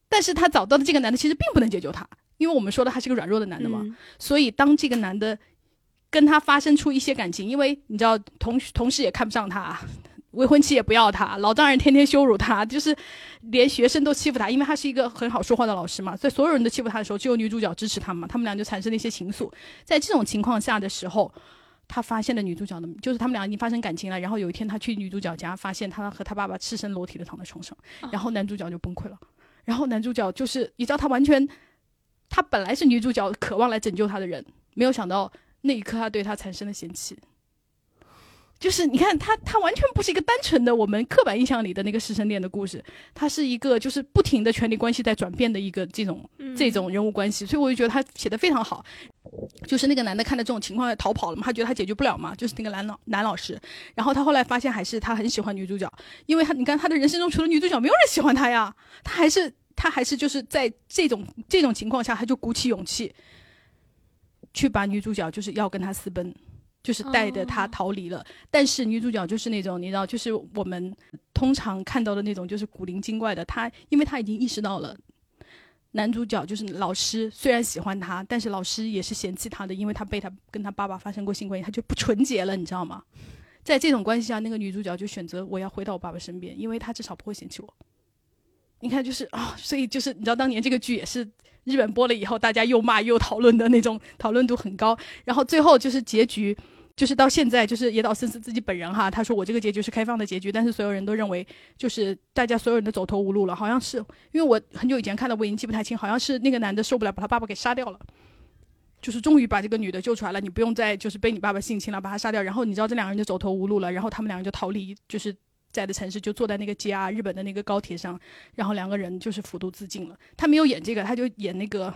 但是她找到的这个男的其实并不能解救她，因为我们说的他是个软弱的男的嘛。所以当这个男的。跟他发生出一些感情，因为你知道，同同事也看不上他，未婚妻也不要他，老丈人天天羞辱他，就是连学生都欺负他，因为他是一个很好说话的老师嘛。所以所有人都欺负他的时候，只有女主角支持他嘛，他们俩就产生了一些情愫。在这种情况下的时候，他发现了女主角的，就是他们俩已经发生感情了。然后有一天，他去女主角家，发现他和他爸爸赤身裸体的躺在床上，然后男主角就崩溃了。然后男主角就是，你知道，他完全，他本来是女主角渴望来拯救他的人，没有想到。那一刻，他对他产生了嫌弃，就是你看他，他完全不是一个单纯的我们刻板印象里的那个师生恋的故事，他是一个就是不停的权力关系在转变的一个这种这种人物关系，所以我就觉得他写的非常好。就是那个男的看到这种情况要逃跑了嘛，他觉得他解决不了嘛，就是那个男老男老师，然后他后来发现还是他很喜欢女主角，因为他你看他的人生中除了女主角没有人喜欢他呀，他还是他还是就是在这种这种情况下，他就鼓起勇气。去把女主角就是要跟他私奔，就是带着他逃离了。但是女主角就是那种你知道，就是我们通常看到的那种，就是古灵精怪的。她因为她已经意识到了，男主角就是老师，虽然喜欢她，但是老师也是嫌弃她的，因为她被他跟他爸爸发生过性关系，她就不纯洁了，你知道吗？在这种关系下，那个女主角就选择我要回到我爸爸身边，因为他至少不会嫌弃我。你看，就是啊，所以就是你知道，当年这个剧也是。日本播了以后，大家又骂又讨论的那种，讨论度很高。然后最后就是结局，就是到现在，就是野岛伸司自己本人哈，他说我这个结局是开放的结局，但是所有人都认为就是大家所有人都走投无路了。好像是因为我很久以前看的，我已经记不太清，好像是那个男的受不了，把他爸爸给杀掉了，就是终于把这个女的救出来了，你不用再就是被你爸爸性侵了，把他杀掉。然后你知道这两个人就走投无路了，然后他们两个人就逃离，就是。在的城市就坐在那个 JR 日本的那个高铁上，然后两个人就是服毒自尽了。他没有演这个，他就演那个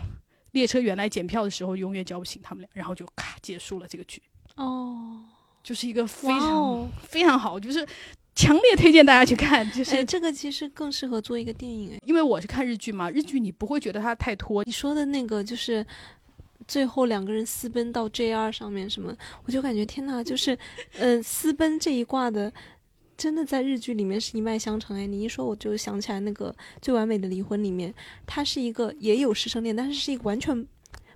列车员来检票的时候，永远叫不醒他们俩，然后就咔结束了这个剧。哦，就是一个非常非常好，就是强烈推荐大家去看。就是、哎，这个其实更适合做一个电影哎。因为我是看日剧嘛，日剧你不会觉得它太拖。你说的那个就是。最后两个人私奔到 JR 上面什么，我就感觉天呐，就是，呃，私奔这一挂的，真的在日剧里面是一脉相承哎。你一说我就想起来那个《最完美的离婚》里面，他是一个也有师生恋，但是是一个完全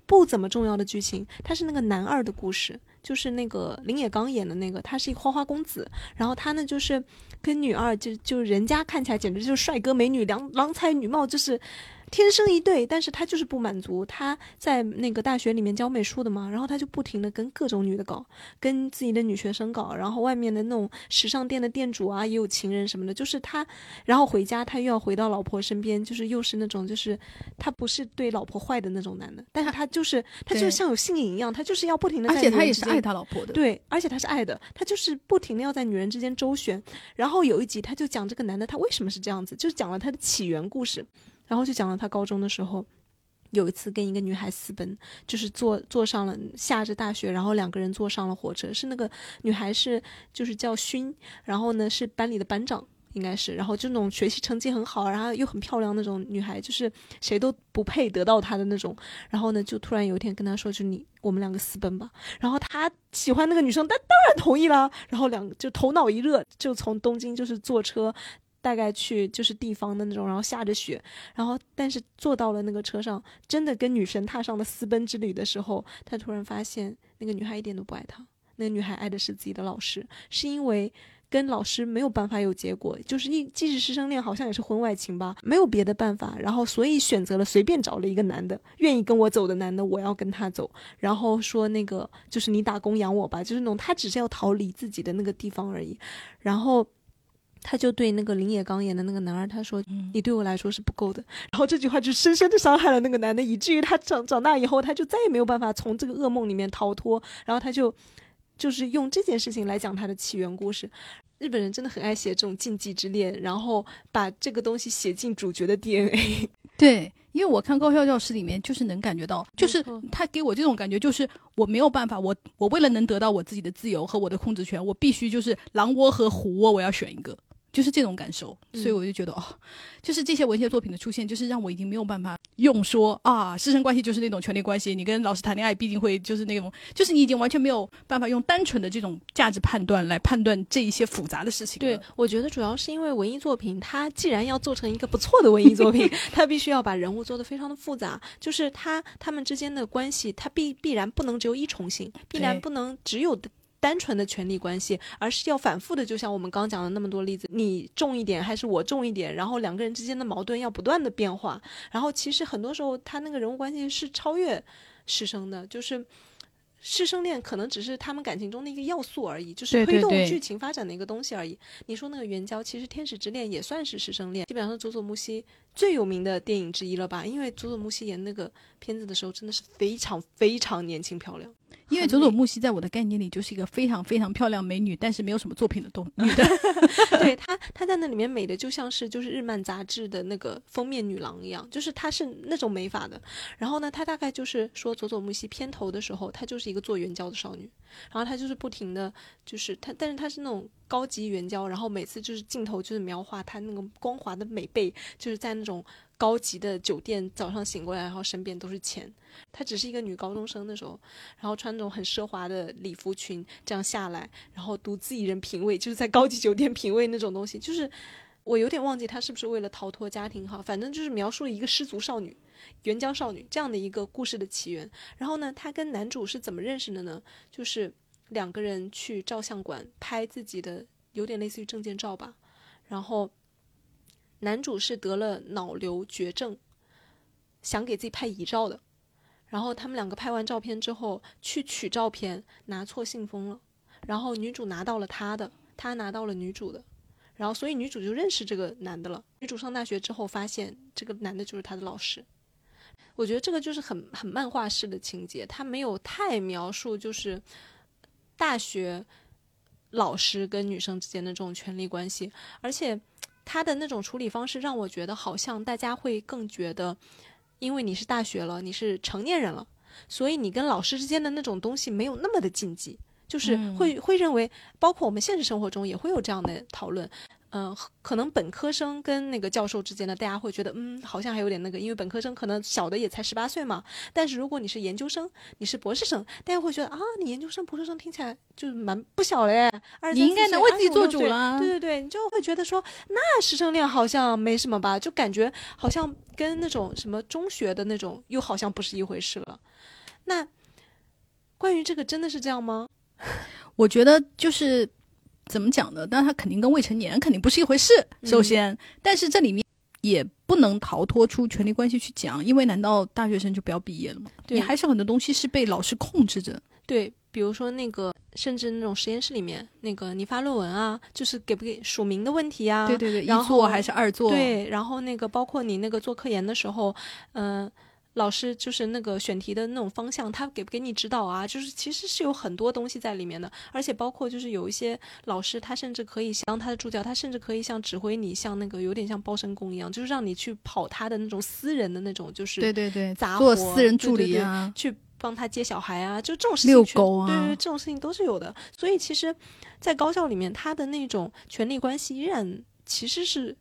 不怎么重要的剧情。他是那个男二的故事，就是那个林野刚演的那个，他是一个花花公子，然后他呢就是跟女二就就人家看起来简直就是帅哥美女，郎郎才女貌，就是。天生一对，但是他就是不满足。他在那个大学里面教美术的嘛，然后他就不停的跟各种女的搞，跟自己的女学生搞，然后外面的那种时尚店的店主啊，也有情人什么的。就是他，然后回家他又要回到老婆身边，就是又是那种就是他不是对老婆坏的那种男的，但是他就是他就像有性瘾一样，他就是要不停的，而且他也是爱他老婆的，对，而且他是爱的，他就是不停的要在女人之间周旋。然后有一集他就讲这个男的他为什么是这样子，就是讲了他的起源故事。然后就讲了他高中的时候，有一次跟一个女孩私奔，就是坐坐上了下着大雪，然后两个人坐上了火车，是那个女孩是就是叫勋，然后呢是班里的班长应该是，然后就那种学习成绩很好，然后又很漂亮那种女孩，就是谁都不配得到她的那种。然后呢就突然有一天跟他说，就你我们两个私奔吧。然后他喜欢那个女生，但当然同意了。然后两就头脑一热，就从东京就是坐车。大概去就是地方的那种，然后下着雪，然后但是坐到了那个车上，真的跟女神踏上了私奔之旅的时候，他突然发现那个女孩一点都不爱他，那个女孩爱的是自己的老师，是因为跟老师没有办法有结果，就是一即使师生恋，好像也是婚外情吧，没有别的办法，然后所以选择了随便找了一个男的，愿意跟我走的男的，我要跟他走，然后说那个就是你打工养我吧，就是那种他只是要逃离自己的那个地方而已，然后。他就对那个林野刚演的那个男二，他说：“你对我来说是不够的。”然后这句话就深深的伤害了那个男的，以至于他长长大以后，他就再也没有办法从这个噩梦里面逃脱。然后他就就是用这件事情来讲他的起源故事。日本人真的很爱写这种禁忌之恋，然后把这个东西写进主角的 DNA。<laughs> 对，因为我看《高校教师》里面，就是能感觉到，就是他给我这种感觉，就是我没有办法，我我为了能得到我自己的自由和我的控制权，我必须就是狼窝和虎窝，我要选一个。就是这种感受，所以我就觉得、哦，就是这些文学作品的出现，就是让我已经没有办法用说啊，师生关系就是那种权力关系，你跟老师谈恋爱必定会就是那种，就是你已经完全没有办法用单纯的这种价值判断来判断这一些复杂的事情。对，我觉得主要是因为文艺作品，它既然要做成一个不错的文艺作品，<laughs> 它必须要把人物做得非常的复杂，就是他他们之间的关系，它必必然不能只有一重性，必然不能只有。单纯的权利关系，而是要反复的，就像我们刚讲的那么多例子，你重一点还是我重一点，然后两个人之间的矛盾要不断的变化，然后其实很多时候他那个人物关系是超越师生的，就是师生恋可能只是他们感情中的一个要素而已，就是推动剧情发展的一个东西而已。你说那个援交，其实天使之恋也算是师生恋，基本上是佐佐木希最有名的电影之一了吧？因为佐佐木希演那个片子的时候，真的是非常非常年轻漂亮。因为佐佐木希在我的概念里就是一个非常非常漂亮美女，但是没有什么作品的动 <laughs> 女的。<laughs> 对她，她在那里面美的就像是就是日漫杂志的那个封面女郎一样，就是她是那种美法的。然后呢，她大概就是说佐佐木希片头的时候，她就是一个做援交的少女，然后她就是不停的就是她，但是她是那种高级援交，然后每次就是镜头就是描画她那个光滑的美背，就是在那种。高级的酒店，早上醒过来，然后身边都是钱。她只是一个女高中生的时候，然后穿那种很奢华的礼服裙，这样下来，然后独自一人品味，就是在高级酒店品味那种东西。就是我有点忘记她是不是为了逃脱家庭哈，反正就是描述一个失足少女、援交少女这样的一个故事的起源。然后呢，她跟男主是怎么认识的呢？就是两个人去照相馆拍自己的，有点类似于证件照吧，然后。男主是得了脑瘤绝症，想给自己拍遗照的，然后他们两个拍完照片之后去取照片，拿错信封了，然后女主拿到了他的，他拿到了女主的，然后所以女主就认识这个男的了。女主上大学之后发现这个男的就是她的老师，我觉得这个就是很很漫画式的情节，他没有太描述就是大学老师跟女生之间的这种权力关系，而且。他的那种处理方式让我觉得，好像大家会更觉得，因为你是大学了，你是成年人了，所以你跟老师之间的那种东西没有那么的禁忌，就是嗯会、会认为，包括我们现实生活中也会有这样的讨论。嗯、可能本科生跟那个教授之间呢，大家会觉得，嗯，好像还有点那个，因为本科生可能小的也才十八岁嘛。但是如果你是研究生，你是博士生，大家会觉得啊，你研究生、博士生听起来就蛮不小嘞，二十你应该能为自己做主。了。对对对，你就会觉得说，那师生恋好像没什么吧，就感觉好像跟那种什么中学的那种又好像不是一回事了。那关于这个真的是这样吗？<laughs> 我觉得就是怎么讲呢？但是他肯定跟未成年肯定不是一回事。嗯首先，但是这里面也不能逃脱出权力关系去讲，因为难道大学生就不要毕业了吗？对你还是有很多东西是被老师控制着。对，比如说那个，甚至那种实验室里面，那个你发论文啊，就是给不给署名的问题啊，对对对，一然后做还是二做？，对，然后那个包括你那个做科研的时候，嗯、老师就是那个选题的那种方向，他给不给你指导啊？就是其实是有很多东西在里面的，而且包括就是有一些老师，他甚至可以像他的助教，他甚至可以像指挥你，像那个有点像包身工一样，就是让你去跑他的那种私人的那种，就是对对对，杂做活私人助对对对理啊，去帮他接小孩啊，就这种事情遛狗啊对对对，这种事情都是有的。所以其实，在高校里面，他的那种权力关系依然其实是对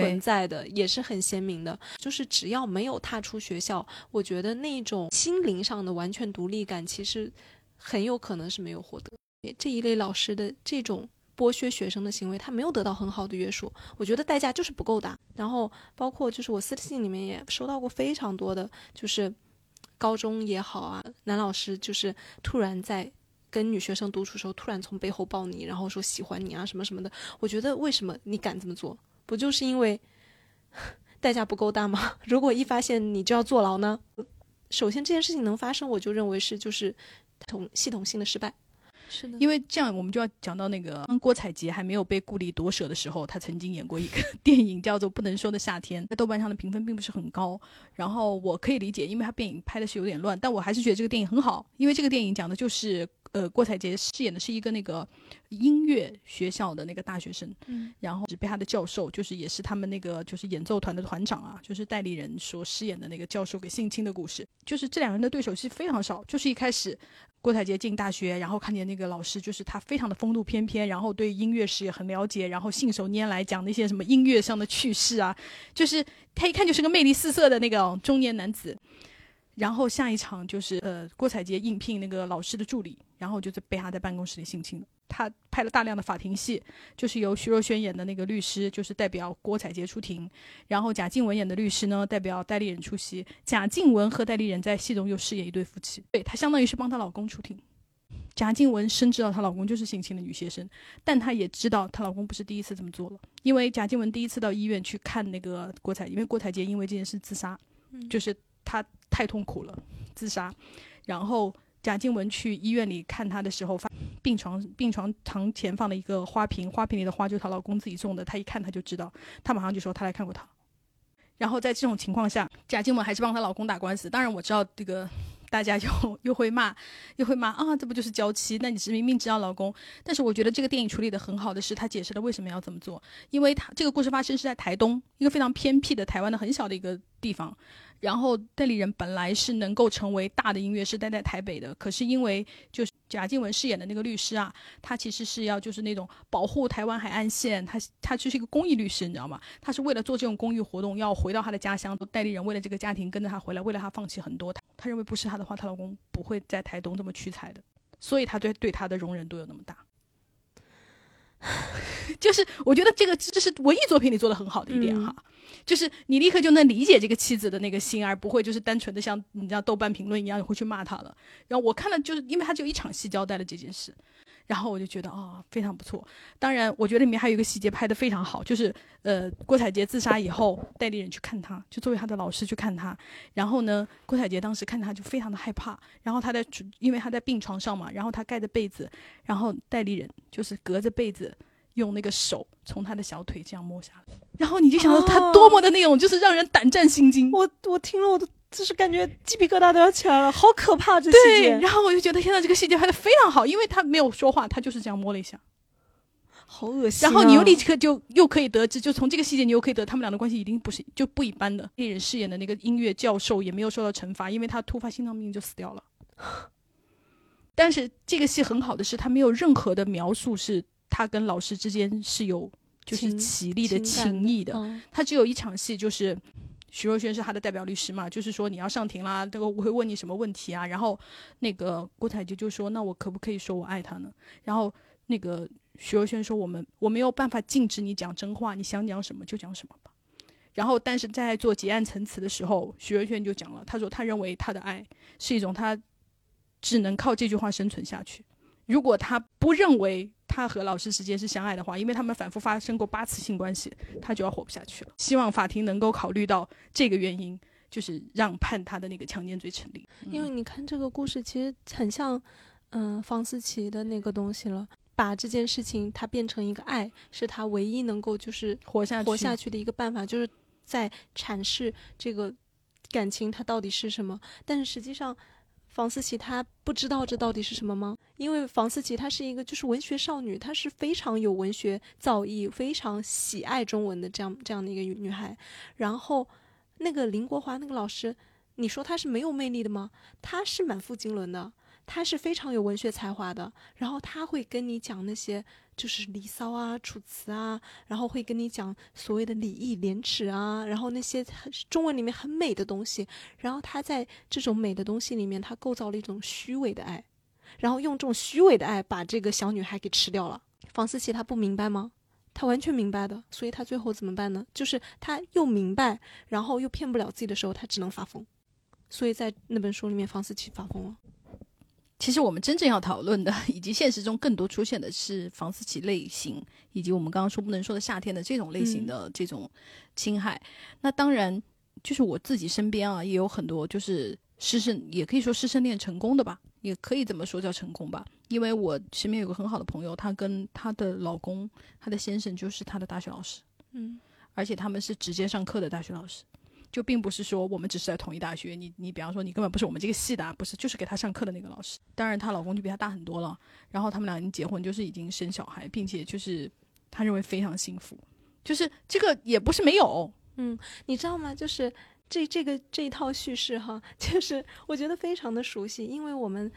存在的，也是很鲜明的。就是只要没有踏出学校，我觉得那种心灵上的完全独立感，其实很有可能是没有获得。这一类老师的这种。剥削学生的行为，他没有得到很好的约束，我觉得代价就是不够大。然后包括就是我私信里面也收到过非常多的，就是高中也好啊，男老师就是突然在跟女学生独处的时候，突然从背后抱你，然后说喜欢你啊什么什么的。我觉得为什么你敢这么做？不就是因为 <laughs> 代价不够大吗？<laughs> 如果一发现你就要坐牢呢？首先这件事情能发生，我就认为是就是统系统性的失败。是的，因为这样我们就要讲到那个当郭采洁还没有被顾里夺舍的时候，她曾经演过一个 <laughs> 电影叫做《不能说的夏天》，在豆瓣上的评分并不是很高。然后我可以理解，因为她电影拍的是有点乱，但我还是觉得这个电影很好，因为这个电影讲的就是呃郭采洁饰演的是一个那个音乐学校的那个大学生，嗯然后是被他的教授，就是也是他们那个就是演奏团的团长啊，就是代理人所饰演的那个教授给性侵的故事。就是这两个人的对手戏非常少，就是一开始郭采洁进大学，然后看见那个老师，就是他非常的风度翩翩，然后对音乐史也很了解，然后信手拈来讲那些什么音乐上的趣事啊，就是他一看就是个魅力四射的那个中年男子。然后下一场就是呃，郭采洁应聘那个老师的助理，然后就是被他在办公室里性侵了。他拍了大量的法庭戏，就是由徐若瑄演的那个律师，就是代表郭采洁出庭，然后贾静雯演的律师呢，代表代理人出席。贾静雯和代理人在戏中又饰演一对夫妻，对她相当于是帮她老公出庭。贾静雯深知道她老公就是性侵的女学生，但她也知道她老公不是第一次这么做了，因为贾静雯第一次到医院去看那个郭采，因为郭采洁因为这件事自杀，嗯就是她太痛苦了，自杀。然后贾静雯去医院里看她的时候，发病床病床床前放了一个花瓶，花瓶里的花就是她老公自己种的，她一看她就知道，她马上就说她来看过他。然后在这种情况下，贾静雯还是帮她老公打官司。当然我知道这个大家 <laughs> 又又会骂，又会骂啊，这不就是娇妻？那你是明明知道老公。但是我觉得这个电影处理的很好的是，他解释了为什么要这么做，因为他这个故事发生是在台东一个非常偏僻的台湾的很小的一个地方。然后代理人本来是能够成为大的音乐师，待在台北的，可是因为就是贾静雯饰演的那个律师啊，他其实是要就是那种保护台湾海岸线，他他就是一个公益律师，你知道吗？他是为了做这种公益活动，要回到他的家乡。代理人为了这个家庭跟着他回来，为了他放弃很多。他他认为不是他的话，她老公不会在台东这么屈才的，所以他对对他的容忍度有那么大。<laughs> 就是我觉得这个这是文艺作品里做的很好的一点哈，就是你立刻就能理解这个妻子的那个心，而不会就是单纯的像你知道豆瓣评论一样会去骂他了。然后我看了，就是因为他只有一场戏交代了这件事，然后我就觉得啊、哦、非常不错。当然，我觉得里面还有一个细节拍得非常好，就是呃郭采洁自杀以后，代理人去看他，就作为他的老师去看他。然后呢，郭采洁当时看他就非常的害怕，然后他在因为他在病床上嘛，然后他盖着被子，然后代理人就是隔着被子。用那个手从他的小腿这样摸下来，然后你就想到他多么的那种，就是让人胆战心惊。我我听了，我都就是感觉鸡皮疙瘩都要起来了，好可怕这细节。然后我就觉得现在，这个细节拍的非常好，因为他没有说话，他就是这样摸了一下，好恶心、啊。然后你又立刻就又可以得知，就从这个细节你又可以得他们俩的关系一定不是就不一般的。猎人饰演的那个音乐教授也没有受到惩罚，因为他突发心脏病就死掉了。但是这个戏很好的是，他没有任何的描述是他跟老师之间是有就是情起立的情谊的。嗯他只有一场戏，就是徐若瑄是他的代表律师嘛，就是说你要上庭啦，这个我会问你什么问题啊？然后那个郭采洁就说：“那我可不可以说我爱他呢？”然后那个徐若瑄说：“我们我没有办法禁止你讲真话，你想讲什么就讲什么吧。”然后，但是在做结案陈词的时候，徐若瑄就讲了，她说她认为她的爱是一种她只能靠这句话生存下去。如果他不认为他和老师之间是相爱的话，因为他们反复发生过八次性关系，他就要活不下去了。希望法庭能够考虑到这个原因，就是让判他的那个强奸罪成立。因为你看这个故事其实很像，嗯、房思琪的那个东西了。把这件事情它变成一个爱，是他唯一能够就是活下去，活下去的一个办法，就是在阐释这个感情它到底是什么。但是实际上，房思琪她不知道这到底是什么吗？因为房思琪她是一个就是文学少女，她是非常有文学造诣、非常喜爱中文的这样这样的一个女孩。然后那个林国华那个老师，你说她是没有魅力的吗？她是满腹经纶的。她是非常有文学才华的，然后她会跟你讲那些就是《离骚》啊、《楚辞》啊，然后会跟你讲所谓的礼义廉耻啊，然后那些中文里面很美的东西，然后他在这种美的东西里面，他构造了一种虚伪的爱，然后用这种虚伪的爱把这个小女孩给吃掉了。房思琪她不明白吗？她完全明白的，所以她最后怎么办呢？就是他又明白，然后又骗不了自己的时候，他只能发疯。所以在那本书里面，房思琪发疯了。其实我们真正要讨论的，以及现实中更多出现的是房思琪类型，以及我们刚刚说不能说的夏天的这种类型的这种侵害。那当然，就是我自己身边啊，也有很多就是师生，也可以说师生恋成功的吧，也可以这么说叫成功吧。因为我身边有个很好的朋友，她跟她的老公，她的先生就是她的大学老师，嗯而且他们是直接上课的大学老师。就并不是说我们只是在同一大学，你你比方说你根本不是我们这个系的啊，不是，就是给她上课的那个老师。当然，她老公就比她大很多了，然后他们俩已经结婚，就是已经生小孩，并且就是她认为非常幸福。就是这个也不是没有，嗯，你知道吗？就是这这个这一套叙事哈，<laughs> 就是我觉得非常的熟悉，因为我们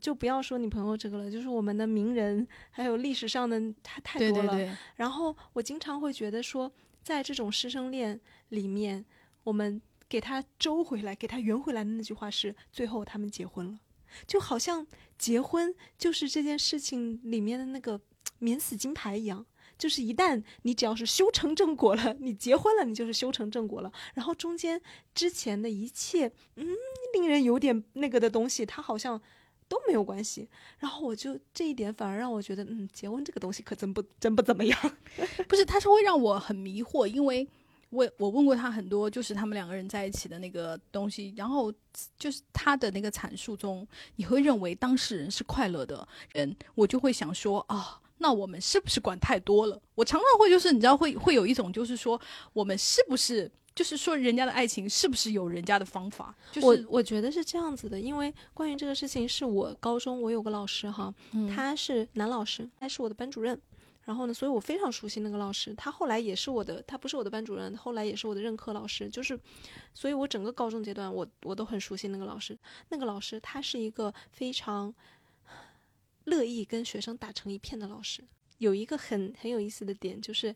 就不要说你朋友这个了，就是我们的名人，还有历史上的太太多了。对对对，然后我经常会觉得说，在这种师生恋里面，我们给他周回来、给他圆回来的那句话是：最后他们结婚了，就好像结婚就是这件事情里面的那个免死金牌一样。就是一旦你只要是修成正果了，你结婚了，你就是修成正果了。然后中间之前的一切，嗯，令人有点那个的东西，它好像都没有关系。然后我就这一点反而让我觉得，嗯，结婚这个东西可真不真不怎么样。<laughs> 不是，他是会让我很迷惑，因为我我问过他很多，就是他们两个人在一起的那个东西，然后就是他的那个阐述中，你会认为当事人是快乐的人，我就会想说啊。那我们是不是管太多了？我常常会就是你知道会会有一种就是说，我们是不是就是说人家的爱情是不是有人家的方法？就是我我觉得是这样子的，因为关于这个事情，是我高中我有个老师哈，嗯他是男老师，他是我的班主任。然后呢，所以我非常熟悉那个老师，他后来也是我的，他不是我的班主任，后来也是我的任课老师，就是，所以我整个高中阶段，我我都很熟悉那个老师。那个老师他是一个非常乐意跟学生打成一片的老师。有一个很很有意思的点，就是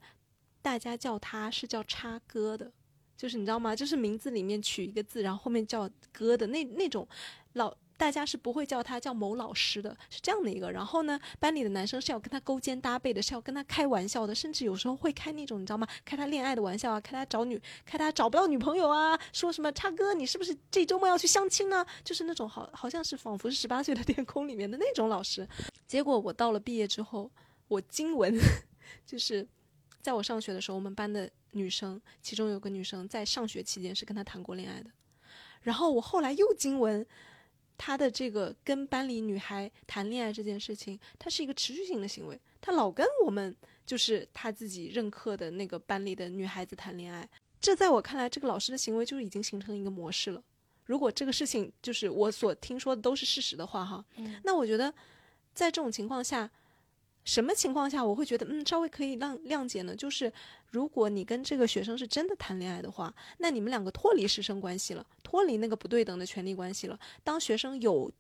大家叫他是叫叉哥的，就是你知道吗？就是名字里面取一个字，然后后面叫哥的那那种老。大家是不会叫他叫某老师的，是这样的一个。然后呢，班里的男生是要跟他勾肩搭背的，是要跟他开玩笑的，甚至有时候会开那种你知道吗？开他恋爱的玩笑啊，开他找女，开他找不到女朋友啊，说什么叉哥，你是不是这周末要去相亲呢？就是那种好好像是仿佛是十八岁的天空里面的那种老师。结果我到了毕业之后，我惊闻，就是在我上学的时候，我们班的女生，其中有个女生在上学期间是跟他谈过恋爱的。然后我后来又惊闻。他的这个跟班里女孩谈恋爱这件事情，他是一个持续性的行为。他老跟我们就是他自己任课的那个班里的女孩子谈恋爱，这在我看来，这个老师的行为就已经形成一个模式了。如果这个事情就是我所听说的都是事实的话，哈，嗯那我觉得在这种情况下，什么情况下我会觉得嗯稍微可以谅谅解呢？就是如果你跟这个学生是真的谈恋爱的话，那你们两个脱离师生关系了，脱离那个不对等的权利关系了。当学生有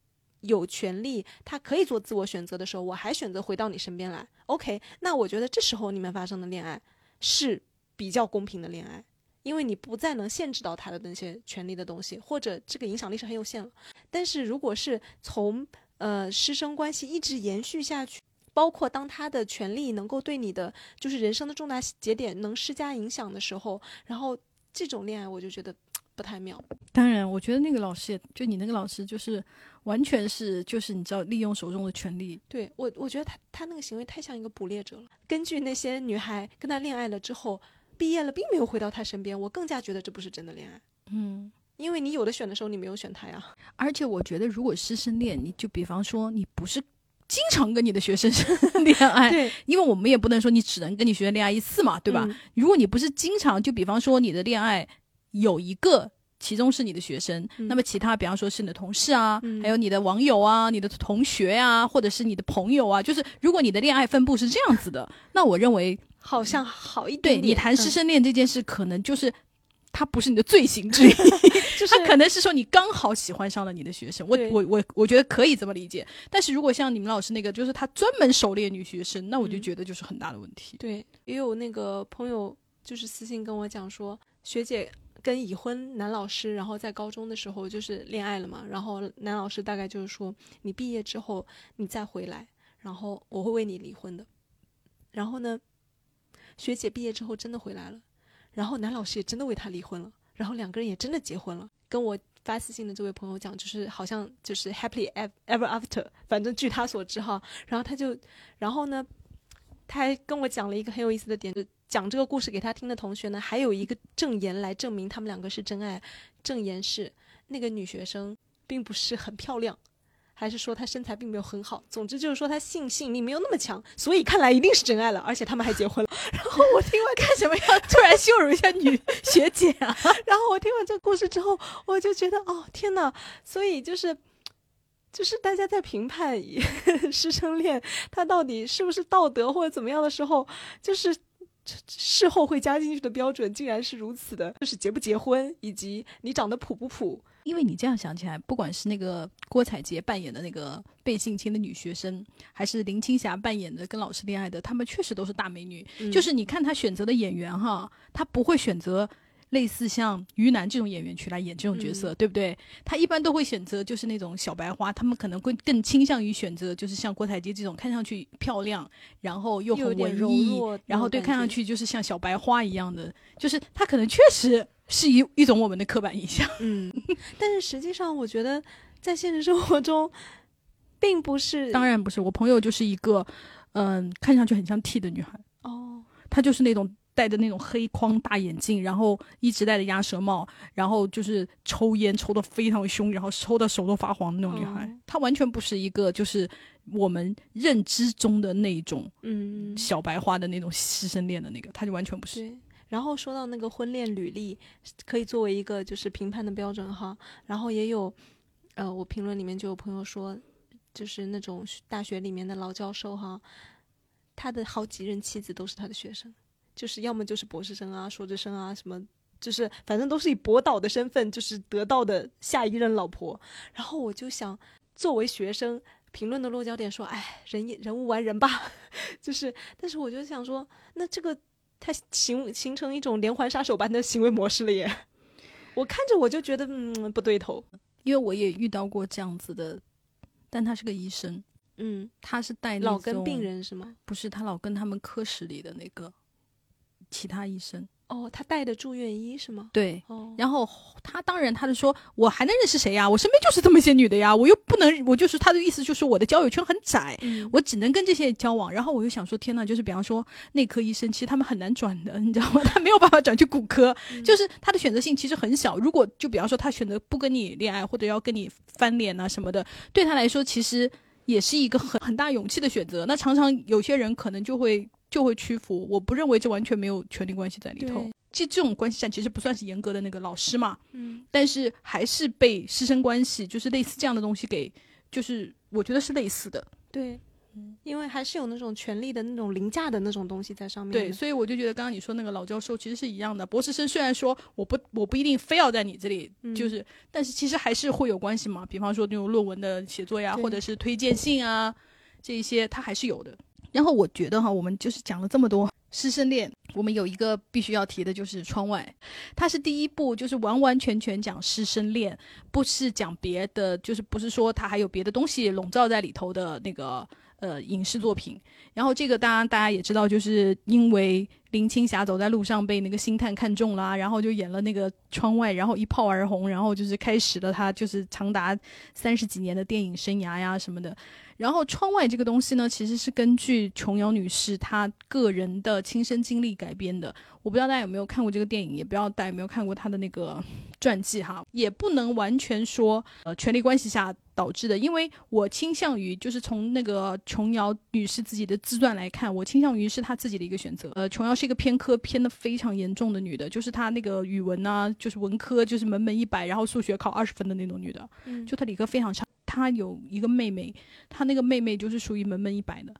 有权利，他可以做自我选择的时候，我还选择回到你身边来。OK，那我觉得这时候你们发生的恋爱是比较公平的恋爱，因为你不再能限制到他的那些权利的东西，或者这个影响力是很有限了。但是如果是从呃师生关系一直延续下去，包括当他的权利能够对你的就是人生的重大节点能施加影响的时候，然后这种恋爱我就觉得不太妙。当然，我觉得那个老师也就你那个老师就是完全是就是你知道利用手中的权利。对我，我觉得他他那个行为太像一个捕猎者了。根据那些女孩跟他恋爱了之后，毕业了并没有回到他身边，我更加觉得这不是真的恋爱。嗯，因为你有的选的时候，你没有选他呀。而且我觉得，如果师生恋，你就比方说你不是经常跟你的学生 <laughs> 恋爱，对，因为我们也不能说你只能跟你学生恋爱一次嘛，对吧？嗯如果你不是经常，就比方说你的恋爱有一个。其中是你的学生，嗯那么其他，比方说是你的同事啊，嗯还有你的网友啊、你的同学啊，或者是你的朋友啊，就是如果你的恋爱分布是这样子的，那我认为好像好一点点。对你谈师嗯生恋这件事，可能就是它不是你的罪行之一，<laughs> 就是他可能是说你刚好喜欢上了你的学生，我我我我觉得可以这么理解。但是如果像你们老师那个，就是他专门狩猎女学生，那我就嗯觉得就是很大的问题。对，也有那个朋友就是私信跟我讲说，学姐跟已婚男老师，然后在高中的时候就是恋爱了嘛，然后男老师大概就是说，你毕业之后你再回来，然后我会为你离婚的。然后呢，学姐毕业之后真的回来了，然后男老师也真的为她离婚了，然后两个人也真的结婚了。跟我发私信的这位朋友讲，就是好像就是 happily ever after，反正据他所知哈，然后他就，然后呢，他还跟我讲了一个很有意思的点，就讲这个故事给他听的同学呢，还有一个证言来证明他们两个是真爱。证言是那个女学生并不是很漂亮，还是说她身材并没有很好。总之就是说她性吸引力没有那么强，所以看来一定是真爱了，而且他们还结婚了。<laughs> 然后我听完干什么要突然羞辱一下女 <laughs> 学姐啊？<laughs> 然后我听完这个故事之后，我就觉得哦天呐，所以就是。就是大家在评判师生恋，它到底是不是道德或者怎么样的时候，就是事后会加进去的标准，竟然是如此的，就是结不结婚，以及你长得普不普。因为你这样想起来，不管是那个郭采洁扮演的那个被性侵的女学生，还是林青霞扮演的跟老师恋爱的，她们确实都是大美女。就是你看她选择的演员哈，她不会选择类似像于南这种演员去来演这种角色，对不对？他一般都会选择就是那种小白花，他们可能会更倾向于选择就是像郭采洁这种看上去漂亮，然后又很文艺弱，然后对看上去就是像小白花一样的，就是他可能确实是一一种我们的刻板印象。嗯，但是实际上，我觉得在现实生活中，并不是当然不是，我朋友就是一个，嗯，看上去很像 T 的女孩，哦，她就是那种戴着那种黑框大眼镜，然后一直戴着鸭舌帽，然后就是抽烟抽的非常凶，然后抽到手都发黄的那种女孩。哦她完全不是一个就是我们认知中的那种嗯，小白花的那种师生恋的那个，她就完全不是。对。然后说到那个婚恋履历，可以作为一个就是评判的标准哈。然后也有，呃，我评论里面就有朋友说，就是那种大学里面的老教授哈，他的好几任妻子都是他的学生，就是要么就是博士生啊、硕士生啊什么。就是反正都是以博导的身份，就是得到的下一任老婆。然后我就想，作为学生，评论的落脚点说，哎，人也人无完人吧，<laughs> 就是，但是我就想说，那这个他形形成一种连环杀手般的行为模式了耶。我看着我就觉得，嗯，不对头。因为我也遇到过这样子的，但他是个医生，嗯，他是带老跟病人是吗？不是他老跟他们科室里的那个其他医生，哦，他带的住院医是吗？对，哦，然后他当然他就说，我还能认识谁呀？我身边就是这么些女的呀，我又不能，我就是他的意思就是我的交友圈很窄，嗯我只能跟这些人交往。然后我又想说，天呐，就是比方说内科医生，其实他们很难转的，<laughs> 你知道吗？他没有办法转去骨科，就是他的选择性其实很小。如果就比方说他选择不跟你恋爱，或者要跟你翻脸啊什么的，对他来说其实也是一个很很大勇气的选择。那常常有些人可能就会就会屈服。我不认为这完全没有权利关系在里头对。其实这种关系战其实不算是严格的那个老师嘛，嗯但是还是被师生关系，就是类似这样的东西给，就是我觉得是类似的。对，因为还是有那种权力的那种凌驾的那种东西在上面。对，，所以我就觉得刚刚你说那个老教授其实是一样的。博士生虽然说我不我不一定非要在你这里，嗯就是，但是其实还是会有关系嘛。比方说那种论文的写作呀，或者是推荐信啊，这一些他还是有的。然后我觉得哈，我们就是讲了这么多师生恋，我们有一个必须要提的就是《窗外》，它是第一部，就是完完全全讲师生恋，不是讲别的，就是不是说它还有别的东西笼罩在里头的那个呃影视作品。然后这个当然大家也知道，就是因为林青霞走在路上被那个星探看中啦，然后就演了那个窗外，然后一炮而红，然后就是开始了她就是长达三十几年的电影生涯呀什么的。然后窗外这个东西呢，其实是根据琼瑶女士她个人的亲身经历改编的。我不知道大家有没有看过这个电影，也不知道大家有没有看过她的那个传记哈，也不能完全说呃权力关系下导致的，因为我倾向于就是从那个琼瑶女士自己的自传来看，我倾向于是她自己的一个选择。呃，琼瑶是一个偏科偏的非常严重的女的，就是她那个语文呢、就是文科就是门门一百，然后数学考二十分的那种女的，嗯，就她理科非常差。她有一个妹妹，她那个妹妹就是属于门门一百的，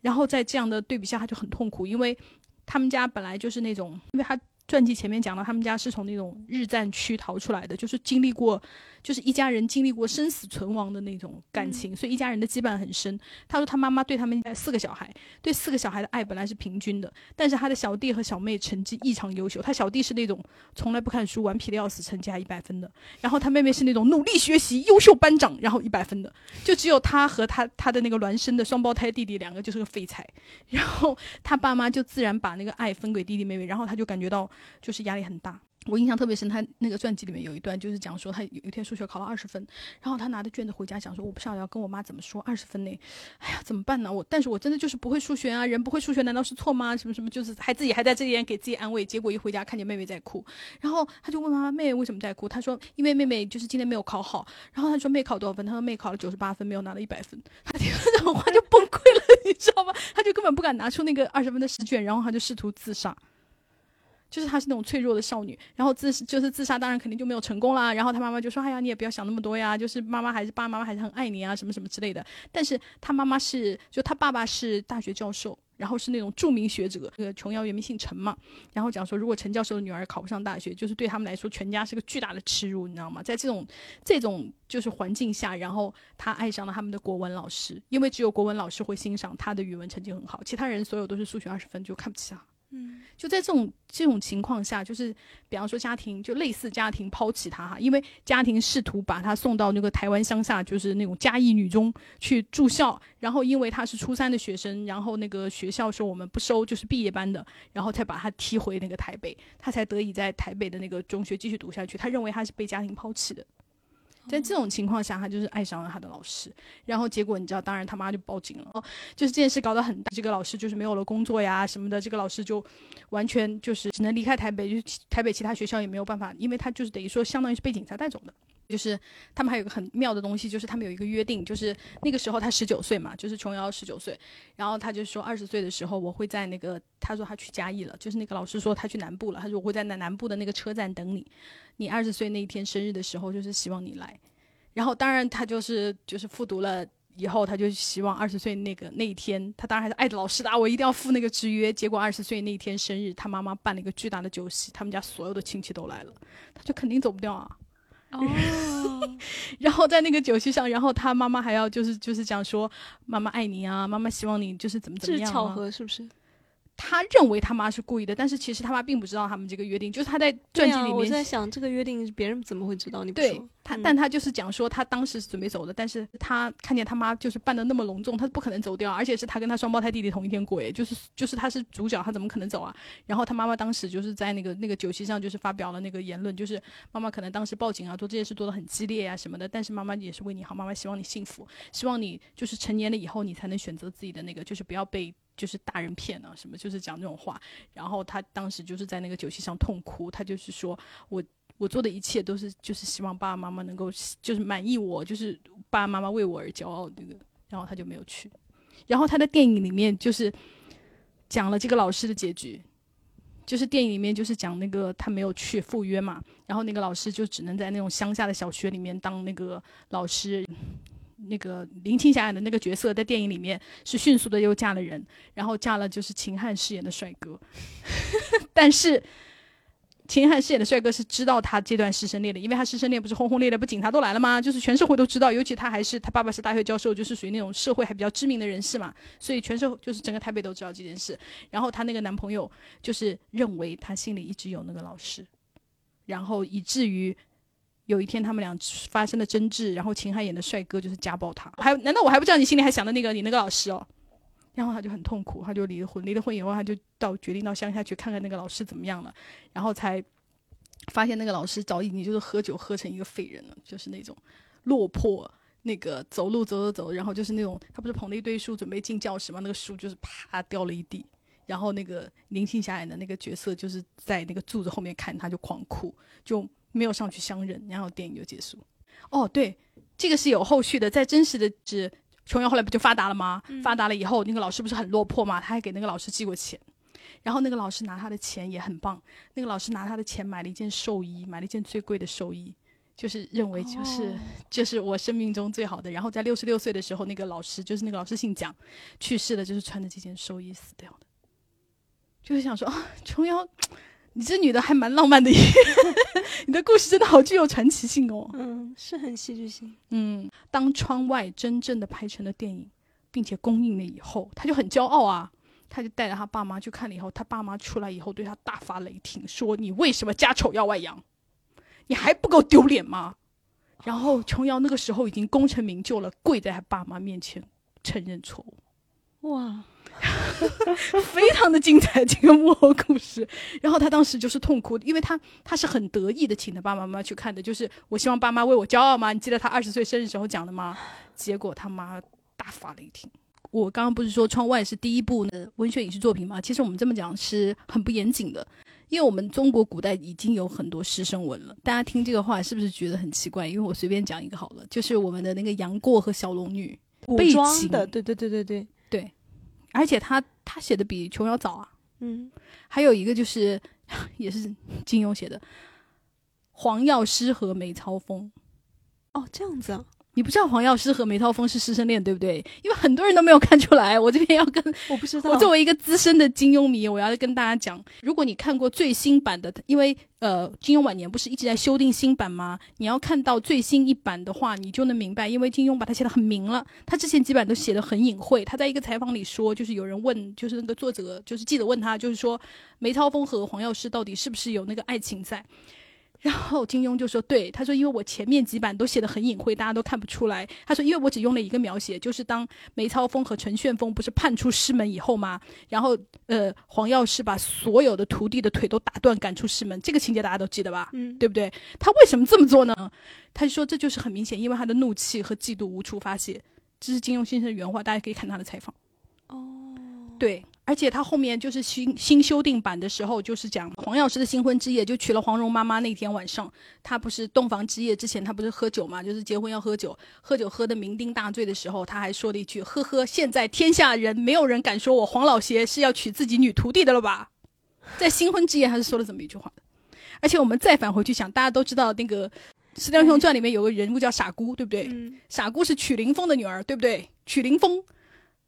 然后在这样的对比下，她就很痛苦，因为他们家本来就是那种，因为她传记前面讲到，他们家是从那种日战区逃出来的，就是经历过，就是一家人经历过生死存亡的那种感情，所以一家人的羁绊很深。他说他妈妈对他们家四个小孩，对四个小孩的爱本来是平均的，但是他的小弟和小妹成绩异常优秀，他小弟是那种从来不看书、顽皮的要死，成绩还一百分的，然后他妹妹是那种努力学习、优秀班长，然后一百分的，就只有他和他他的那个孪生的双胞胎弟弟两个就是个废材，然后他爸妈就自然把那个爱分给弟弟妹妹，然后他就感觉到就是压力很大。我印象特别深，他那个传记里面有一段就是讲说，他有一天数学考了二十分，然后他拿着卷子回家想说，我不知道要跟我妈怎么说二十分呢，哎呀怎么办呢？我但是我真的就是不会数学啊，人不会数学难道是错吗？什么什么就是还自己还在这边给自己安慰，结果一回家看见妹妹在哭，然后他就问妈妈妹妹为什么在哭，他说因为妹妹就是今天没有考好，然后他说妹考多少分，他说妹考了九十八分，没有拿到一百分，<laughs> 他听了这种话就崩溃了，你知道吗？他就根本不敢拿出那个二十分的试卷，然后他就试图自杀。就是她是那种脆弱的少女，然后自就是自杀，当然肯定就没有成功啦。然后她妈妈就说：“哎呀，你也不要想那么多呀，就是妈妈还是爸爸妈妈还是很爱你啊，什么什么之类的。”但是她妈妈是，就她爸爸是大学教授，然后是那种著名学者。那个琼瑶原名姓陈嘛，然后讲说，如果陈教授的女儿考不上大学，就是对他们来说全家是个巨大的耻辱，你知道吗？在这种这种就是环境下，然后她爱上了他们的国文老师，因为只有国文老师会欣赏她的语文成绩很好，其他人所有都是数学二十分，就看不起她。嗯，就在这种这种情况下，就是比方说家庭就类似家庭抛弃他哈，因为家庭试图把他送到那个台湾乡下，就是那种嘉义女中去住校，然后因为他是初三的学生，然后那个学校说我们不收，就是毕业班的，然后才把他踢回那个台北，他才得以在台北的那个中学继续读下去。他认为他是被家庭抛弃的。在这种情况下，他就是爱上了他的老师，然后结果你知道，当然他妈就报警了，哦，就是这件事搞得很大，这个老师就是没有了工作呀什么的，这个老师就完全就是只能离开台北，就台北其他学校也没有办法，因为他就是等于说相当于是被警察带走的。就是他们还有个很妙的东西，就是他们有一个约定，就是那个时候他十九岁嘛，就是琼瑶十九岁，然后他就说二十岁的时候我会在那个，他说他去嘉义了，就是那个老师说他去南部了，他说我会在南南部的那个车站等你，你二十岁那一天生日的时候，就是希望你来。然后当然他就是就是复读了。以后他就希望二十岁那个那一天，他当然还是爱着老师的啊，我一定要赴那个之约。结果二十岁那一天生日，他妈妈办了一个巨大的酒席，他们家所有的亲戚都来了，他就肯定走不掉啊。哦，<laughs> 然后在那个酒席上，然后他妈妈还要就是就是讲说，妈妈爱你啊，妈妈希望你就是怎么怎么样、啊。这是巧合是不是？他认为他妈是故意的，但是其实他妈并不知道他们这个约定，就是他在传记对啊我里面在想这个约定别人怎么会知道？你不对说他，嗯但他就是讲说他当时是准备走的，但是他看见他妈就是办的那么隆重，他不可能走掉，而且是他跟他双胞胎弟弟同一天过，诶，就是就是他是主角，他怎么可能走啊？然后他妈妈当时就是在那个那个酒席上就是发表了那个言论，就是妈妈可能当时报警啊，做这件事做的很激烈啊什么的，但是妈妈也是为你好，妈妈希望你幸福，希望你就是成年了以后你才能选择自己的那个，就是不要被。就是大人骗啊，什么就是讲这种话，然后他当时就是在那个酒席上痛哭，他就是说我我做的一切都是就是希望爸爸妈妈能够就是满意我，就是爸爸妈妈为我而骄傲这个，然后他就没有去。然后他的电影里面就是讲了这个老师的结局，就是电影里面就是讲那个他没有去赴约嘛，然后那个老师就只能在那种乡下的小学里面当那个老师。那个林青霞演的那个角色在电影里面是迅速的又嫁了人，然后嫁了就是秦汉饰演的帅哥，<laughs> 但是。秦汉饰演的帅哥是知道他这段师生恋的，因为他师生恋不是轰轰烈烈，不警察都来了吗？就是全社会都知道，尤其他还是他爸爸是大学教授，就是属于那种社会还比较知名的人士嘛，所以全社会就是整个台北都知道这件事。然后他那个男朋友就是认为他心里一直有那个老师，然后以至于有一天他们俩发生了争执，然后秦汉演的帅哥就是家暴他，还难道我还不知道你心里还想着那个你那个老师哦？然后他就很痛苦，他就离了婚。离了婚以后，他就到决定到乡下去看看那个老师怎么样了。然后才发现那个老师早已经就是喝酒喝成一个废人了，就是那种落魄，那个走路走走走，然后就是那种他不是捧了一堆书准备进教室吗？那个书就是啪掉了一地。然后那个林青霞演的那个角色就是在那个柱子后面看，他就狂哭，就没有上去相认。然后电影就结束。哦，对，这个是有后续的，在真实的是。琼瑶后来不就发达了吗？发达了以后，那个老师不是很落魄吗？他还给那个老师寄过钱，然后那个老师拿他的钱也很棒。那个老师拿他的钱买了一件寿衣，买了一件最贵的寿衣，就是认为就是就是我生命中最好的。然后在六十六岁的时候，那个老师就是那个老师姓蒋，去世了，就是穿着这件寿衣死掉的。就是想说啊，琼瑶。你这女的还蛮浪漫的耶，<laughs> 你的故事真的好具有传奇性哦。嗯，是很戏剧性。嗯，当窗外真正的拍成了电影，并且公映了以后，他就很骄傲啊。他就带着他爸妈去看了以后，他爸妈出来以后对他大发雷霆，说：“你为什么家丑要外扬？你还不够丢脸吗？”然后琼瑶那个时候已经功成名就了，跪在他爸妈面前承认错误。哇！<laughs> 非常的精彩，这个幕后故事。然后他当时就是痛哭，因为他他是很得意的，请他爸爸妈妈去看的，就是我希望爸妈为我骄傲吗？你记得他二十岁生日时候讲的吗？<laughs> 结果他妈大发雷霆。我刚刚不是说《窗外》是第一部的文学影视作品吗？其实我们这么讲是很不严谨的，因为我们中国古代已经有很多师生文了。大家听这个话是不是觉得很奇怪？因为我随便讲一个好了，就是我们的那个杨过和小龙女，古装的，对对对对对对。而且他他写的比琼瑶早啊，嗯，还有一个就是 <laughs> 也是金庸写的，黄药师和梅超风，哦，这样子啊。你不知道黄药师和梅超风是师生恋，对不对？因为很多人都没有看出来。我这边要跟我不知道。我作为一个资深的金庸迷，我要跟大家讲：如果你看过最新版的，因为呃，金庸晚年不是一直在修订新版吗？你要看到最新一版的话，你就能明白，因为金庸把它写的很明了。他之前几版都写的很隐晦。他在一个采访里说，就是有人问，就是那个作者，就是记者问他，就是说梅超风和黄药师到底是不是有那个爱情在？然后金庸就说：“对，他说，因为我前面几版都写的很隐晦，大家都看不出来。他说，因为我只用了一个描写，就是当梅超风和陈旋风不是叛出师门以后吗？然后，呃，黄药师把所有的徒弟的腿都打断，赶出师门。这个情节大家都记得吧？嗯，对不对？他为什么这么做呢？他就说，这就是很明显，因为他的怒气和嫉妒无处发泄。这是金庸先生的原话，大家可以看他的采访。哦，对。”而且他后面就是新新修订版的时候，就是讲黄药师的新婚之夜，就娶了黄蓉妈妈那天晚上，他不是洞房之夜之前，他不是喝酒嘛，就是结婚要喝酒，喝酒喝的酩酊大醉的时候，他还说了一句：“呵呵，现在天下人没有人敢说我黄老邪是要娶自己女徒弟的了吧？”在新婚之夜，他是说了这么一句话的。而且我们再返回去想，大家都知道那个《射雕英雄传》里面有个人物叫傻姑，对不对？傻姑是曲灵风的女儿，对不对？曲灵风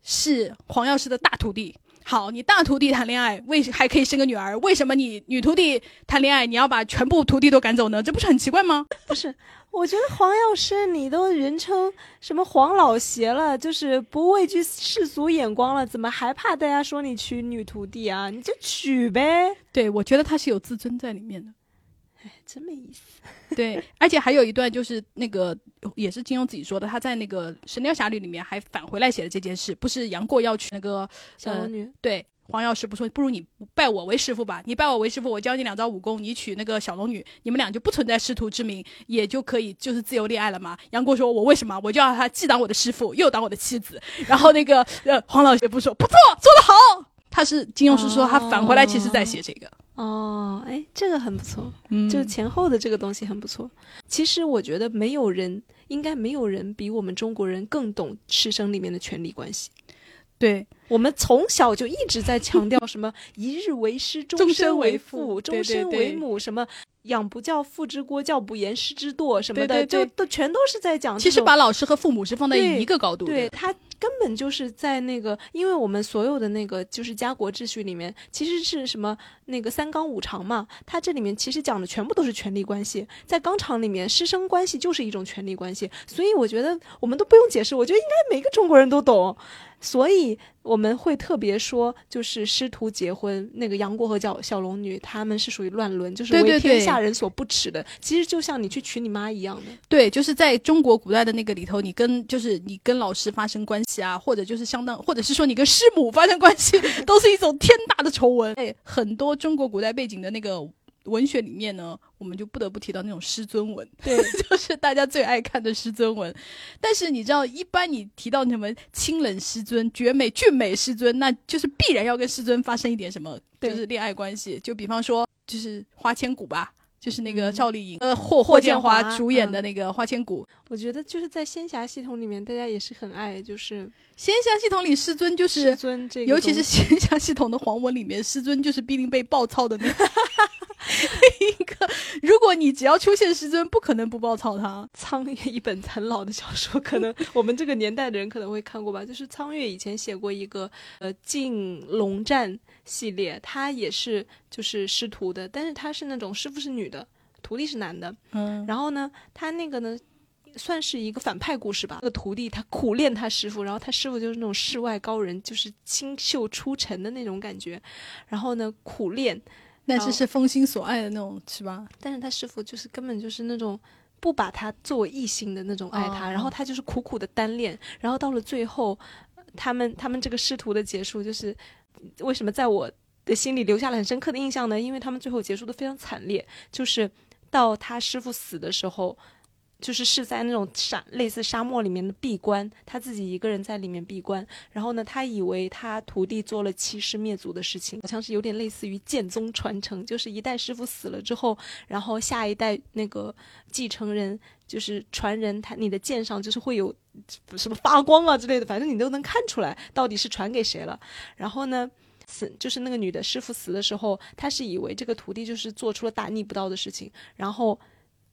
是黄药师的大徒弟。好，你大徒弟谈恋爱，为还可以生个女儿？为什么你女徒弟谈恋爱，你要把全部徒弟都赶走呢？这不是很奇怪吗？不是，我觉得黄药师你都人称什么黄老邪了，就是不畏惧世俗眼光了，怎么还怕大家说你娶女徒弟啊？你就娶呗。对，我觉得他是有自尊在里面的。哎，真没意思。<laughs> 对，而且还有一段就是那个也是金庸自己说的，他在那个《神雕侠侣》里面还返回来写的这件事，不是杨过要娶那个小龙女？对，黄药师不说，不如你拜我为师傅吧，你拜我为师傅，我教你两招武功，你娶那个小龙女，你们俩就不存在师徒之名，也就可以就是自由恋爱了嘛。杨过说：“我为什么？我就要他既当我的师傅，又当我的妻子。”然后那个呃黄老邪不说：“不错，做得好。”他是金庸是说他返回来其实在写这个。哦，哎，这个很不错，就是前后的这个东西很不错。其实我觉得没有人，应该没有人比我们中国人更懂师生里面的权力关系。对，我们从小就一直在强调什么“一日为师，<laughs> 终身为父，终身为母”，什么。养不教，父之过；教不严，师之惰。什么的，就都全都是在讲。其实把老师和父母是放在一个高度的。对他根本就是在那个，因为我们所有的那个就是家国秩序里面，其实是什么那个三纲五常嘛。它这里面其实讲的全部都是权力关系。在纲常里面，师生关系就是一种权力关系。所以我觉得我们都不用解释，我觉得应该每个中国人都懂。所以我们会特别说，就是师徒结婚，那个杨过和小小龙女，他们是属于乱伦，就是为天下人所不耻的。其实就像你去娶你妈一样的。对，就是在中国古代的那个里头，你跟就是你跟老师发生关系啊，或者就是相当，或者是说你跟师母发生关系，<laughs> 都是一种天大的丑闻。哎，很多中国古代背景的那个。文学里面呢，我们就不得不提到那种师尊文，对，<laughs> 就是大家最爱看的师尊文。但是你知道，一般你提到什么清冷师尊、绝美俊美师尊，那就是必然要跟师尊发生一点什么，就是恋爱关系。就比方说，就是花千骨吧，就是那个赵丽颖呃霍霍建华主演的那个花千骨。我觉得就是在仙侠系统里面，大家也是很爱，就是仙侠系统里师尊就是师尊这个，尤其是仙侠系统的黄文里面，师尊就是必定被暴操的那。<laughs> 一个，如果你只要出现师尊，不可能不爆草堂。苍月一本很老的小说，可能我们这个年代的人可能会看过吧。<laughs> 就是苍月以前写过一个呃《进龙战》系列，他也是就是师徒的，但是他是那种师傅是女的，徒弟是男的。嗯，然后呢，他那个呢算是一个反派故事吧。那个徒弟他苦练他师傅，然后他师傅就是那种世外高人，就是清秀出尘的那种感觉。然后呢，苦练。但是是封心所爱的那种，是吧？但是他师傅就是根本就是那种不把他作为异性的那种爱他，然后他就是苦苦的单恋，然后到了最后，他们他们这个师徒的结束，就是为什么在我的心里留下了很深刻的印象呢？因为他们最后结束的非常惨烈，就是到他师傅死的时候。就是是在那种沙类似沙漠里面的闭关，他自己一个人在里面闭关。然后呢，他以为他徒弟做了欺师灭祖的事情，好像是有点类似于剑宗传承，就是一代师傅死了之后，然后下一代那个继承人就是传人，他你的剑上就是会有什么发光啊之类的，反正你都能看出来到底是传给谁了。然后呢，死就是那个女的师傅死的时候，他是以为这个徒弟就是做出了大逆不道的事情，然后。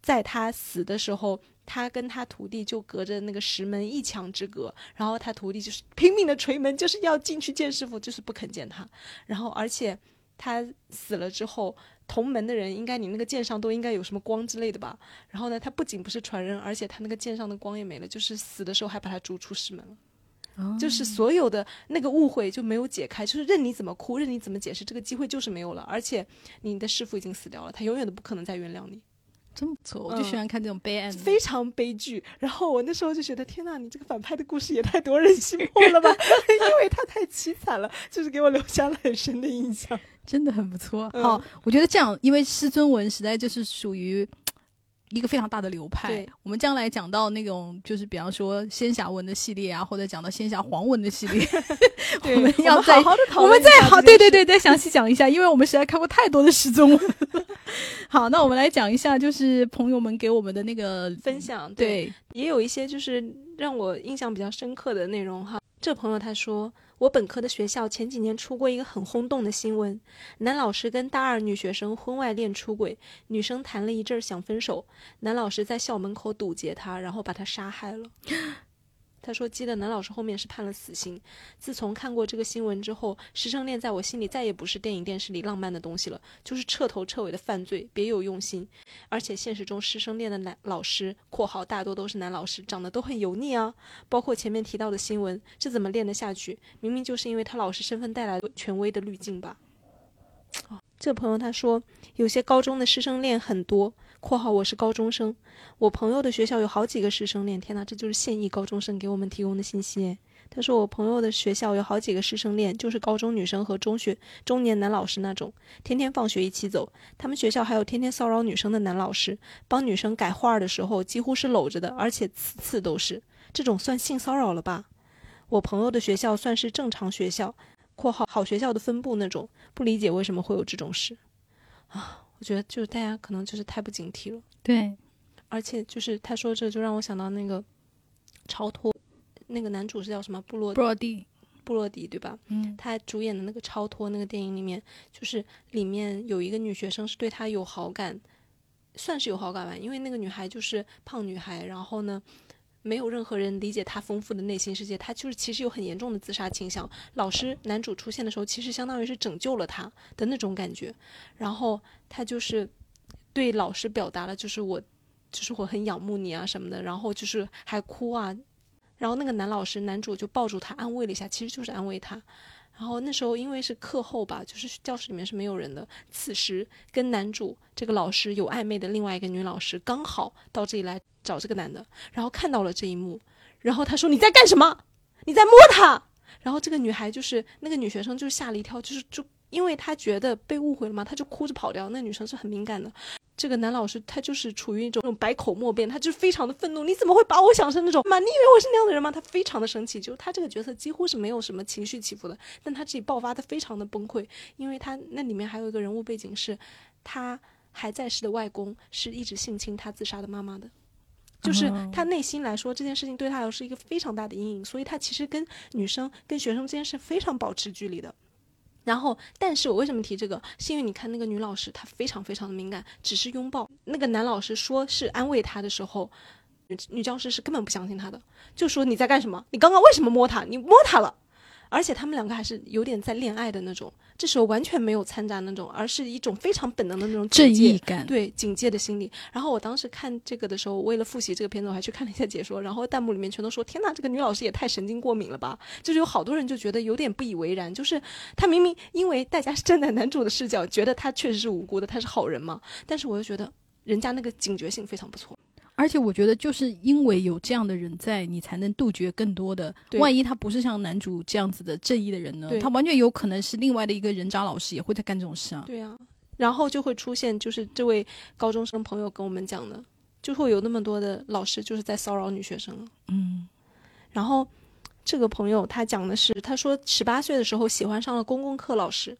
在他死的时候，他跟他徒弟就隔着那个石门一墙之隔，然后他徒弟就是 <laughs> 拼命的捶门，就是要进去见师傅，就是不肯见他。然后，而且他死了之后，同门的人应该你那个剑上都应该有什么光之类的吧？然后呢，他不仅不是传人，而且他那个剑上的光也没了，就是死的时候还把他逐出师门了。就是所有的那个误会就没有解开，就是任你怎么哭，任你怎么解释，这个机会就是没有了。而且你的师傅已经死掉了，他永远都不可能再原谅你。真不错，我就喜欢看这种悲哀，非常悲剧。然后我那时候就觉得，天呐，你这个反派的故事也太夺人心魄了吧！<laughs> 因为他太凄惨了，就是给我留下了很深的印象，真的很不错。好，我觉得这样，因为师尊文实在就是属于一个非常大的流派。我们将来讲到那种，就是比方说仙侠文的系列啊，或者讲到仙侠黄文的系列，<laughs> 我们要再好好的讨论，我们再好，对对对，再详细讲一下，因为我们实在看过太多的失踪文。<laughs> 好，那我们来讲一下，就是朋友们给我们的那个分享，对，也有一些就是让我印象比较深刻的内容哈。这朋友他说，我本科的学校前几年出过一个很轰动的新闻，男老师跟大二女学生婚外恋出轨，女生谈了一阵想分手，男老师在校门口堵截她，然后把她杀害了。他说：“记得男老师后面是判了死刑。自从看过这个新闻之后，师生恋在我心里再也不是电影电视里浪漫的东西了，就是彻头彻尾的犯罪，别有用心。而且现实中师生恋的男老师（括号大多都是男老师）长得都很油腻啊，包括前面提到的新闻，这怎么练得下去？明明就是因为他老师身份带来权威的滤镜吧。”哦，这朋友他说，有些高中的师生恋很多。括号我是高中生，我朋友的学校有好几个师生恋。天哪，这就是现役高中生给我们提供的信息。他说我朋友的学校有好几个师生恋，就是高中女生和中学中年男老师那种，天天放学一起走。他们学校还有天天骚扰女生的男老师，帮女生改画的时候几乎是搂着的，而且次次都是。这种算性骚扰了吧？我朋友的学校算是正常学校（括号好学校的分部那种），不理解为什么会有这种事啊。我觉得就是大家可能就是太不警惕了，对，而且就是他说这就让我想到那个超脱，那个男主是叫什么？布洛布洛蒂，布布洛迪，对吧？嗯，他主演的那个《超脱》那个电影里面，就是里面有一个女学生是对他有好感，算是有好感吧，因为那个女孩就是胖女孩，然后呢，没有任何人理解他丰富的内心世界，他就是其实有很严重的自杀倾向。老师男主出现的时候，其实相当于是拯救了他的那种感觉，然后他就是对老师表达了，就是我，就是我很仰慕你啊什么的，然后就是还哭啊。然后那个男老师，男主就抱住他安慰了一下，其实就是安慰他。然后那时候因为是课后吧，就是教室里面是没有人的。此时跟男主这个老师有暧昧的另外一个女老师刚好到这里来找这个男的，然后看到了这一幕，然后他说：“你在干什么？你在摸他？”然后这个女孩就是那个女学生，就是吓了一跳，就是就因为她觉得被误会了嘛，她就哭着跑掉。那女生是很敏感的。这个男老师他就是处于一种那种百口莫辩，他就非常的愤怒。你怎么会把我想成那种嘛？你以为我是那样的人吗？他非常的生气，就他这个角色几乎是没有什么情绪起伏的，但他自己爆发的非常的崩溃，因为他那里面还有一个人物背景是，他还在世的外公是一直性侵他自杀的妈妈的，就是他内心来说这件事情对他来说是一个非常大的阴影，所以他其实跟女生跟学生之间是非常保持距离的。然后，但是我为什么提这个？是因为你看那个女老师，她非常非常的敏感，只是拥抱。那个男老师说是安慰她的时候，女女教师是根本不相信他的，就说你在干什么？你刚刚为什么摸他？你摸他了。而且他们两个还是有点在恋爱的那种，这时候完全没有掺杂那种，而是一种非常本能的那种正义感。对警戒的心理。然后我当时看这个的时候，为了复习这个片子，我还去看了一下解说，然后弹幕里面全都说：“天呐，这个女老师也太神经过敏了吧！”就是有好多人就觉得有点不以为然，就是他明明因为大家是站在男主的视角，觉得他确实是无辜的，他是好人嘛，但是我又觉得人家那个警觉性非常不错。而且我觉得，就是因为有这样的人在，你才能杜绝更多的。万一他不是像男主这样子的正义的人呢？他完全有可能是另外的一个人渣老师，也会在干这种事啊。对啊、然后就会出现，就是这位高中生朋友跟我们讲的，就会有那么多的老师就是在骚扰女学生。嗯，然后这个朋友他讲的是，他说十八岁的时候喜欢上了公共课老师，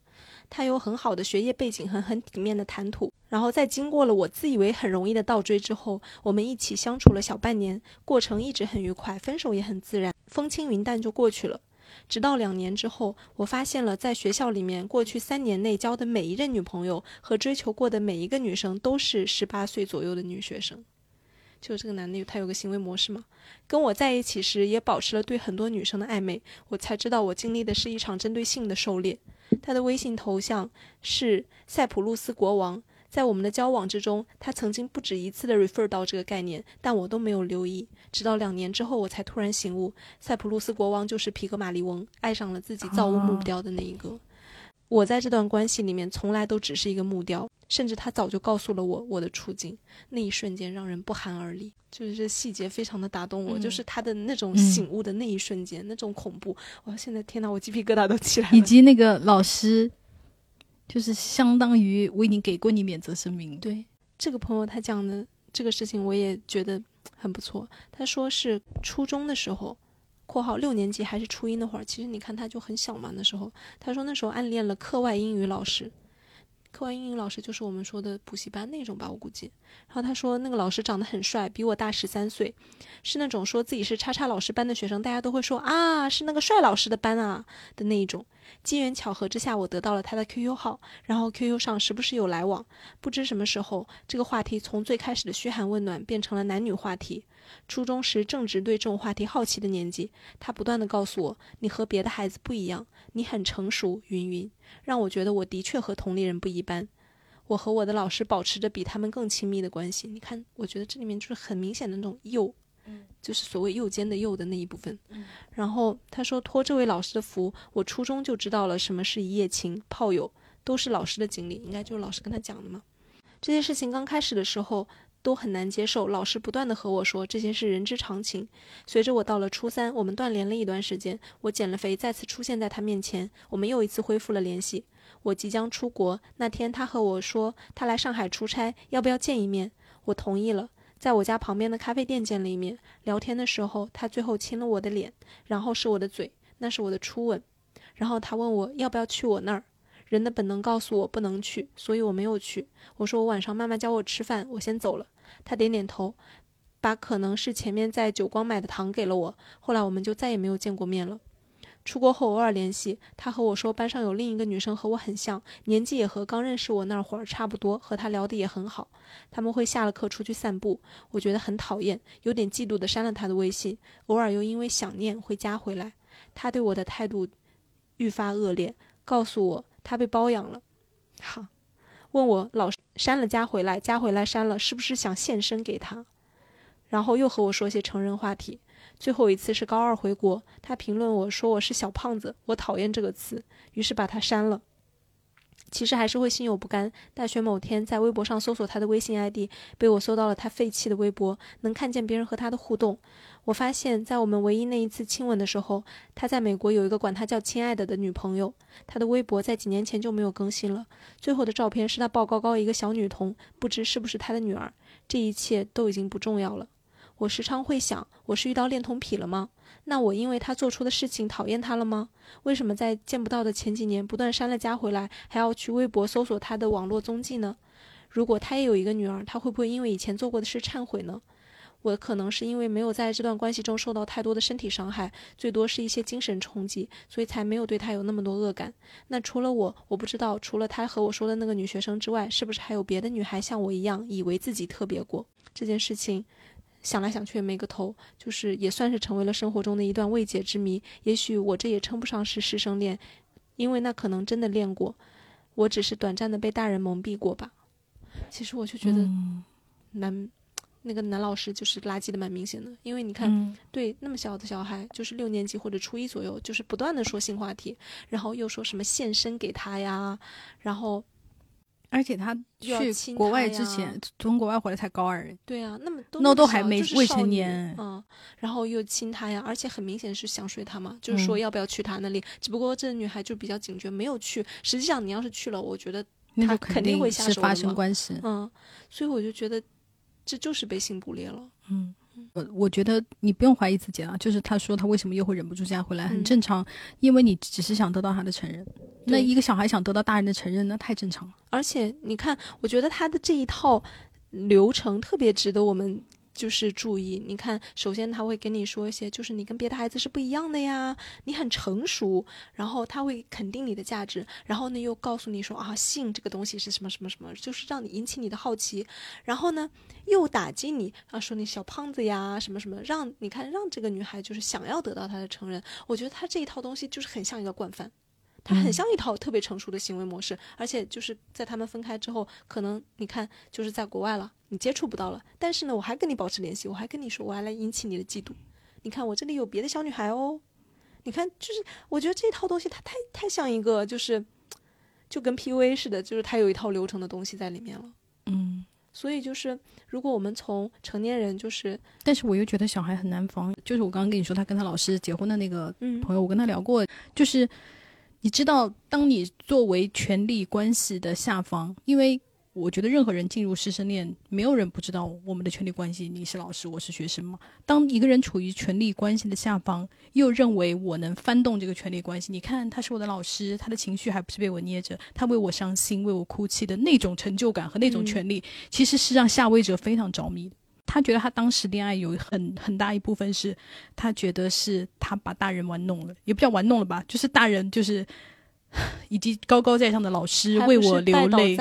他有很好的学业背景和很体面的谈吐。然后在经过了我自以为很容易的倒追之后，我们一起相处了小半年，过程一直很愉快，分手也很自然，风轻云淡就过去了。直到两年之后，我发现了在学校里面过去三年内交的每一任女朋友和追求过的每一个女生都是十八岁左右的女学生。就这个男的，他有个行为模式嘛，跟我在一起时也保持了对很多女生的暧昧，我才知道我经历的是一场针对性的狩猎。他的微信头像是塞浦路斯国王，在我们的交往之中，他曾经不止一次的 refer 到这个概念，但我都没有留意。直到两年之后，我才突然醒悟，塞浦路斯国王就是皮格马利翁，爱上了自己造物木雕的那一个。我在这段关系里面从来都只是一个木雕，甚至他早就告诉了我我的处境。那一瞬间让人不寒而栗，就是这细节非常的打动我，嗯就是他的那种嗯醒悟的那一瞬间，那种恐怖。哇，现在天哪，我鸡皮疙瘩都起来了。以及那个老师，就是相当于我已经给过你免责声明。对这个朋友他讲的这个事情，我也觉得很不错。他说是初中的时候。（括号六年级还是初一那会儿，其实你看他就很小嘛。那时候，他说那时候暗恋了课外英语老师，课外英语老师就是我们说的补习班那种吧，我估计。然后他说那个老师长得很帅，比我大十三岁，是那种说自己是叉叉老师班的学生，大家都会说啊是那个帅老师的班啊的那一种。机缘巧合之下，我得到了他的 QQ 号，然后 QQ 上时不时有来往。不知什么时候，这个话题从最开始的嘘寒问暖变成了男女话题。初中时正值对这种话题好奇的年纪，他不断的告诉我，你和别的孩子不一样，你很成熟，云云，让我觉得我的确和同龄人不一般。我和我的老师保持着比他们更亲密的关系。你看，我觉得这里面就是很明显的那种诱，就是所谓右肩的右的那一部分。然后他说，托这位老师的福，我初中就知道了什么是一夜情、炮友，都是老师的经历，应该就是老师跟他讲的嘛。这些事情刚开始的时候都很难接受，老师不断的和我说这些是人之常情。随着我到了初三，我们断联了一段时间，我减了肥，再次出现在他面前，我们又一次恢复了联系。我即将出国那天，他和我说他来上海出差，要不要见一面？我同意了，在我家旁边的咖啡店见了一面。聊天的时候，他最后亲了我的脸，然后是我的嘴，那是我的初吻。然后他问我要不要去我那儿，人的本能告诉我不能去，所以我没有去。我说我晚上妈妈叫我吃饭，我先走了。他点点头，把可能是前面在久光买的糖给了我。后来我们就再也没有见过面了。出国后偶尔联系，他和我说班上有另一个女生和我很像，年纪也和刚认识我那会儿差不多，和他聊得也很好。他们会下了课出去散步，我觉得很讨厌，有点嫉妒的删了他的微信，偶尔又因为想念会加回来。他对我的态度愈发恶劣，告诉我他被包养了。好，问我老删了加回来，加回来删了，是不是想献身给他？然后又和我说些成人话题。最后一次是高二回国，他评论我说我是小胖子，我讨厌这个词，于是把他删了。其实还是会心有不甘。大学某天在微博上搜索他的微信 ID，被我搜到了他废弃的微博，能看见别人和他的互动。我发现，在我们唯一那一次亲吻的时候，他在美国有一个管他叫“亲爱的”的女朋友。他的微博在几年前就没有更新了。最后的照片是他抱高高一个小女童，不知是不是他的女儿。这一切都已经不重要了。我时常会想，我是遇到恋童癖了吗？那我因为他做出的事情讨厌他了吗？为什么在见不到的前几年不断删了加回来，还要去微博搜索他的网络踪迹呢？如果他也有一个女儿，他会不会因为以前做过的事忏悔呢？我可能是因为没有在这段关系中受到太多的身体伤害，最多是一些精神冲击，所以才没有对他有那么多恶感。那除了我，我不知道，除了他和我说的那个女学生之外，是不是还有别的女孩像我一样，以为自己特别过这件事情？想来想去也没个头，就是也算是成为了生活中的一段未解之谜。也许我这也称不上是师生恋，因为那可能真的练过，我只是短暂的被大人蒙蔽过吧。其实我就觉得男那个男老师就是垃圾的蛮明显的，因为你看，对那么小的小孩，就是六年级或者初一左右，就是不断的说性话题，然后又说什么献身给他呀，然后。而且他去国外之前，从国外回来才高二，对啊，那么那都还没未成年，嗯，然后又亲他呀，而且很明显是想睡他嘛，就是说要不要去他那里，只不过这女孩就比较警觉，没有去。实际上你要是去了，我觉得他肯定会下手发生关系，嗯，所以我就觉得这就是被性捕猎了，嗯。我我觉得你不用怀疑自己啊，就是他说他为什么又会忍不住加回来，很正常，因为你只是想得到他的承认。那一个小孩想得到大人的承认，那太正常了。而且你看，我觉得他的这一套流程特别值得我们。就是注意，你看，首先他会跟你说一些，就是你跟别的孩子是不一样的呀，你很成熟，然后他会肯定你的价值，然后呢又告诉你说啊，性这个东西是什么什么什么，就是让你引起你的好奇，然后呢又打击你啊，说你小胖子呀什么什么，让你看让这个女孩就是想要得到他的承认，我觉得他这一套东西就是很像一个惯犯。它很像一套特别成熟的行为模式，而且就是在他们分开之后，可能你看就是在国外了，你接触不到了，但是呢，我还跟你保持联系，我还跟你说，我还来引起你的嫉妒。你看我这里有别的小女孩哦，你看，就是我觉得这套东西它太太像一个就是就跟 PUA 似的，就是它有一套流程的东西在里面了。嗯，所以就是如果我们从成年人就是，但是我又觉得小孩很难防，就是我刚刚跟你说他跟他老师结婚的那个朋友，我跟他聊过，就是。你知道，当你作为权力关系的下方，因为我觉得任何人进入师生恋，没有人不知道我们的权力关系。你是老师，我是学生嘛。当一个人处于权力关系的下方，又认为我能翻动这个权力关系，你看他是我的老师，他的情绪还不是被我捏着，他为我伤心，为我哭泣的那种成就感和那种权利，其实是让下位者非常着迷的。他觉得他当时恋爱有很很大一部分是，他觉得是他把大人玩弄了，也不叫玩弄了吧，就是大人就是以及高高在上的老师为我流泪，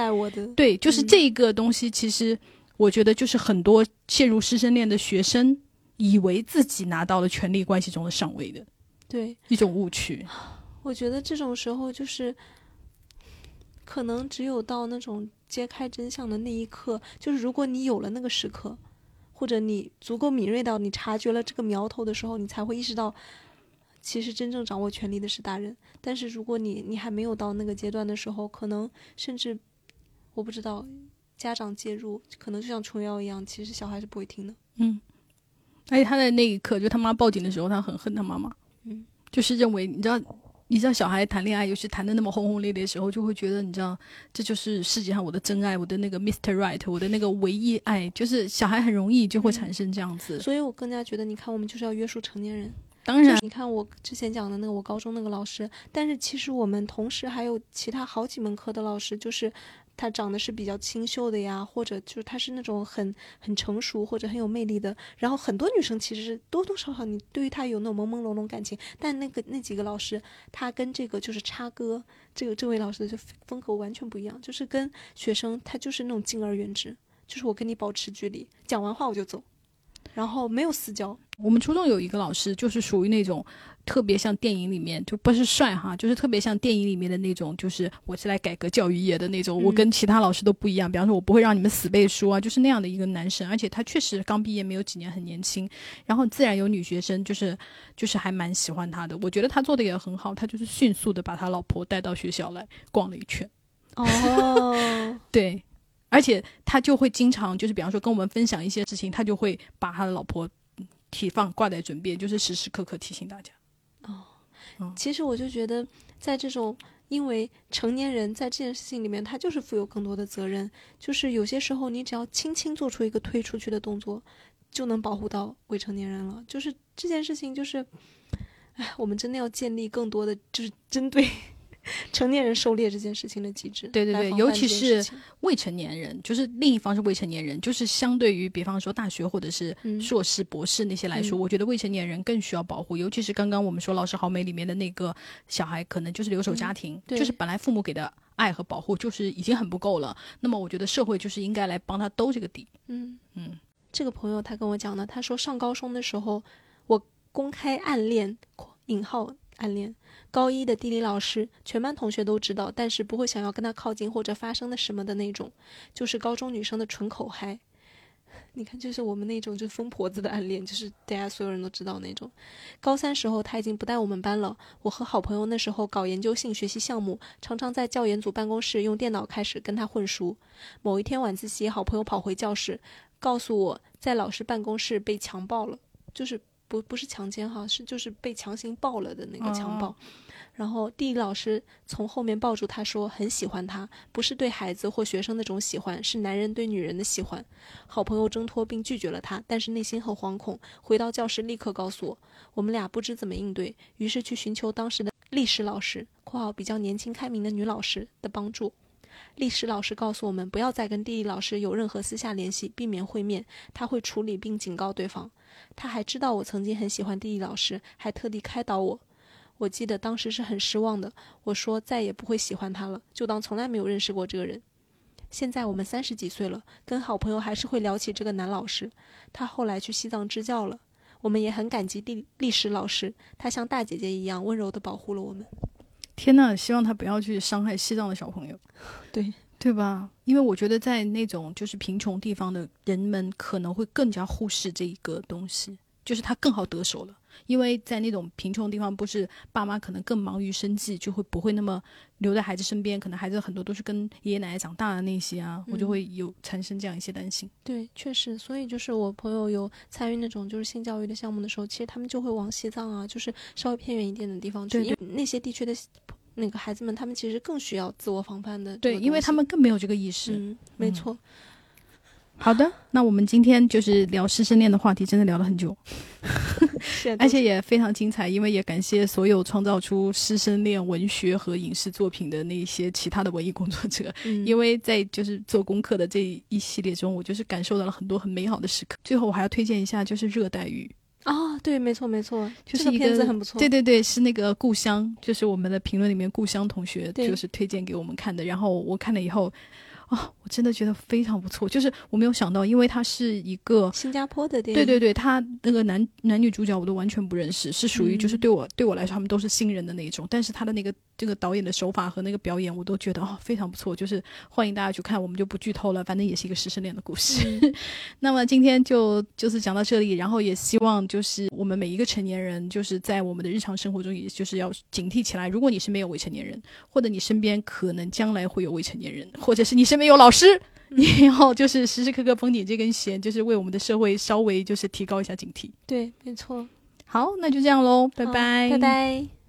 对，就是这个东西。其实我觉得就是很多陷入师生恋的学生以为自己拿到了权力关系中的上位的，对一种误区。我觉得这种时候就是可能只有到那种揭开真相的那一刻，就是如果你有了那个时刻。或者你足够敏锐到你察觉了这个苗头的时候，你才会意识到，其实真正掌握权力的是大人。但是如果你你还没有到那个阶段的时候，可能甚至我不知道家长介入，可能就像琼瑶一样，其实小孩是不会听的。嗯，而且他在那一刻，就他妈报警的时候，他很恨他妈妈。嗯，就是认为你知道。你知道小孩谈恋爱，尤其谈的那么轰轰烈烈的时候，就会觉得，你知道，这就是世界上我的真爱，我的那个 Mr. Right，我的那个唯一爱，就是小孩很容易就会产生这样子。所以我更加觉得，你看，我们就是要约束成年人。当然，你看我之前讲的那个我高中那个老师，但是其实我们同时还有其他好几门课的老师，就是。他长得是比较清秀的呀，或者就是他是那种很很成熟或者很有魅力的。然后很多女生其实是多多少少你对于他有那种朦朦胧胧感情，但那个那几个老师，他跟这个就是叉哥这个这位老师的就风格完全不一样，就是跟学生他就是那种敬而远之，就是我跟你保持距离，讲完话我就走，然后没有私交。我们初中有一个老师，就是属于那种特别像电影里面，就不是帅哈，就是特别像电影里面的那种，就是我是来改革教育业的那种。我跟其他老师都不一样，比方说，我不会让你们死背书啊，就是那样的一个男生。而且他确实刚毕业没有几年，很年轻。然后自然有女学生，就是就是还蛮喜欢他的。我觉得他做的也很好，他就是迅速的把他老婆带到学校来逛了一圈。哦，<laughs> 对，而且他就会经常就是比方说跟我们分享一些事情，他就会把他的老婆。提放挂在嘴边，就是时时刻刻提醒大家。哦，其实我就觉得，在这种因为成年人在这件事情里面，他就是负有更多的责任。就是有些时候，你只要轻轻做出一个推出去的动作，就能保护到未成年人了。就是这件事情，就是，哎，我们真的要建立更多的，就是针对。<laughs> 成年人狩猎这件事情的机制，对对对，尤其是未成年人，就是另一方是未成年人，就是相对于比方说大学或者是硕士、博士那些来说，我觉得未成年人更需要保护。尤其是刚刚我们说《老师好美》里面的那个小孩，可能就是留守家庭，就是本来父母给的爱和保护就是已经很不够了。那么我觉得社会就是应该来帮他兜这个底。嗯嗯，这个朋友他跟我讲的，他说上高中的时候，我公开暗恋（引号暗恋）。高一的地理老师，全班同学都知道，但是不会想要跟他靠近或者发生的什么的那种，就是高中女生的纯口嗨。<laughs> 你看，就是我们那种就疯婆子的暗恋，<laughs> 就是大家所有人都知道那种。高三时候他已经不带我们班了，我和好朋友那时候搞研究性学习项目，常常在教研组办公室用电脑开始跟他混熟。某一天晚自习，好朋友跑回教室，告诉我在老师办公室被强暴了，就是。不不是强奸哈，是就是被强行抱了的那个强暴，然后地理老师从后面抱住他说很喜欢他，不是对孩子或学生那种喜欢，是男人对女人的喜欢。好朋友挣脱并拒绝了他，但是内心很惶恐。回到教室立刻告诉我，我们俩不知怎么应对，于是去寻求当时的历史老师（括号比较年轻开明的女老师）的帮助。历史老师告诉我们，不要再跟地理老师有任何私下联系，避免会面，他会处理并警告对方。他还知道我曾经很喜欢地理老师，还特地开导我。我记得当时是很失望的。我说再也不会喜欢他了，就当从来没有认识过这个人。现在我们三十几岁了，跟好朋友还是会聊起这个男老师。他后来去西藏支教了，我们也很感激地历史老师，他像大姐姐一样温柔地保护了我们。天呐，希望他不要去伤害西藏的小朋友。<laughs> 对。对吧？因为我觉得在那种就是贫穷地方的人们可能会更加忽视这一个东西，就是他更好得手了。因为在那种贫穷的地方，不是爸妈可能更忙于生计，就会不会那么留在孩子身边。可能孩子很多都是跟爷爷奶奶长大的那些啊，我就会有产生这样一些担心。对，确实，所以就是我朋友有参与那种就是性教育的项目的时候，其实他们就会往西藏啊，就是稍微偏远一点的地方去，因为那些地区的。那个孩子们，他们其实更需要自我防范的，对，因为他们更没有这个意识。嗯，没错。好的，那我们今天就是聊师生恋的话题，真的聊了很久，<laughs> 而且也非常精彩。因为也感谢所有创造出师生恋文学和影视作品的那些其他的文艺工作者，因为在就是做功课的这一系列中，我就是感受到了很多很美好的时刻。最后，我还要推荐一下，就是《热带鱼》。啊，对，没错，没错，就是一个片子很不错。对对对，是那个故乡，就是我们的评论里面故乡同学就是推荐给我们看的。然后我看了以后。啊，我真的觉得非常不错，就是我没有想到，因为它是一个新加坡的电影，对对对，他那个男男女主角我都完全不认识，是属于就是对我对我来说他们都是新人的那种，但是他的那个这个导演的手法和那个表演我都觉得哦非常不错，就是欢迎大家去看，我们就不剧透了，反正也是一个师生恋的故事。<laughs> 那么今天就就是讲到这里，然后也希望就是我们每一个成年人就是在我们的日常生活中，也就是要警惕起来，如果你是没有未成年人，或者你身边可能将来会有未成年人，或者是你身边有老师，你要就是时时刻刻绷紧这根弦，就是为我们的社会稍微就是提高一下警惕。对，没错。好，那就这样喽，拜拜，拜拜。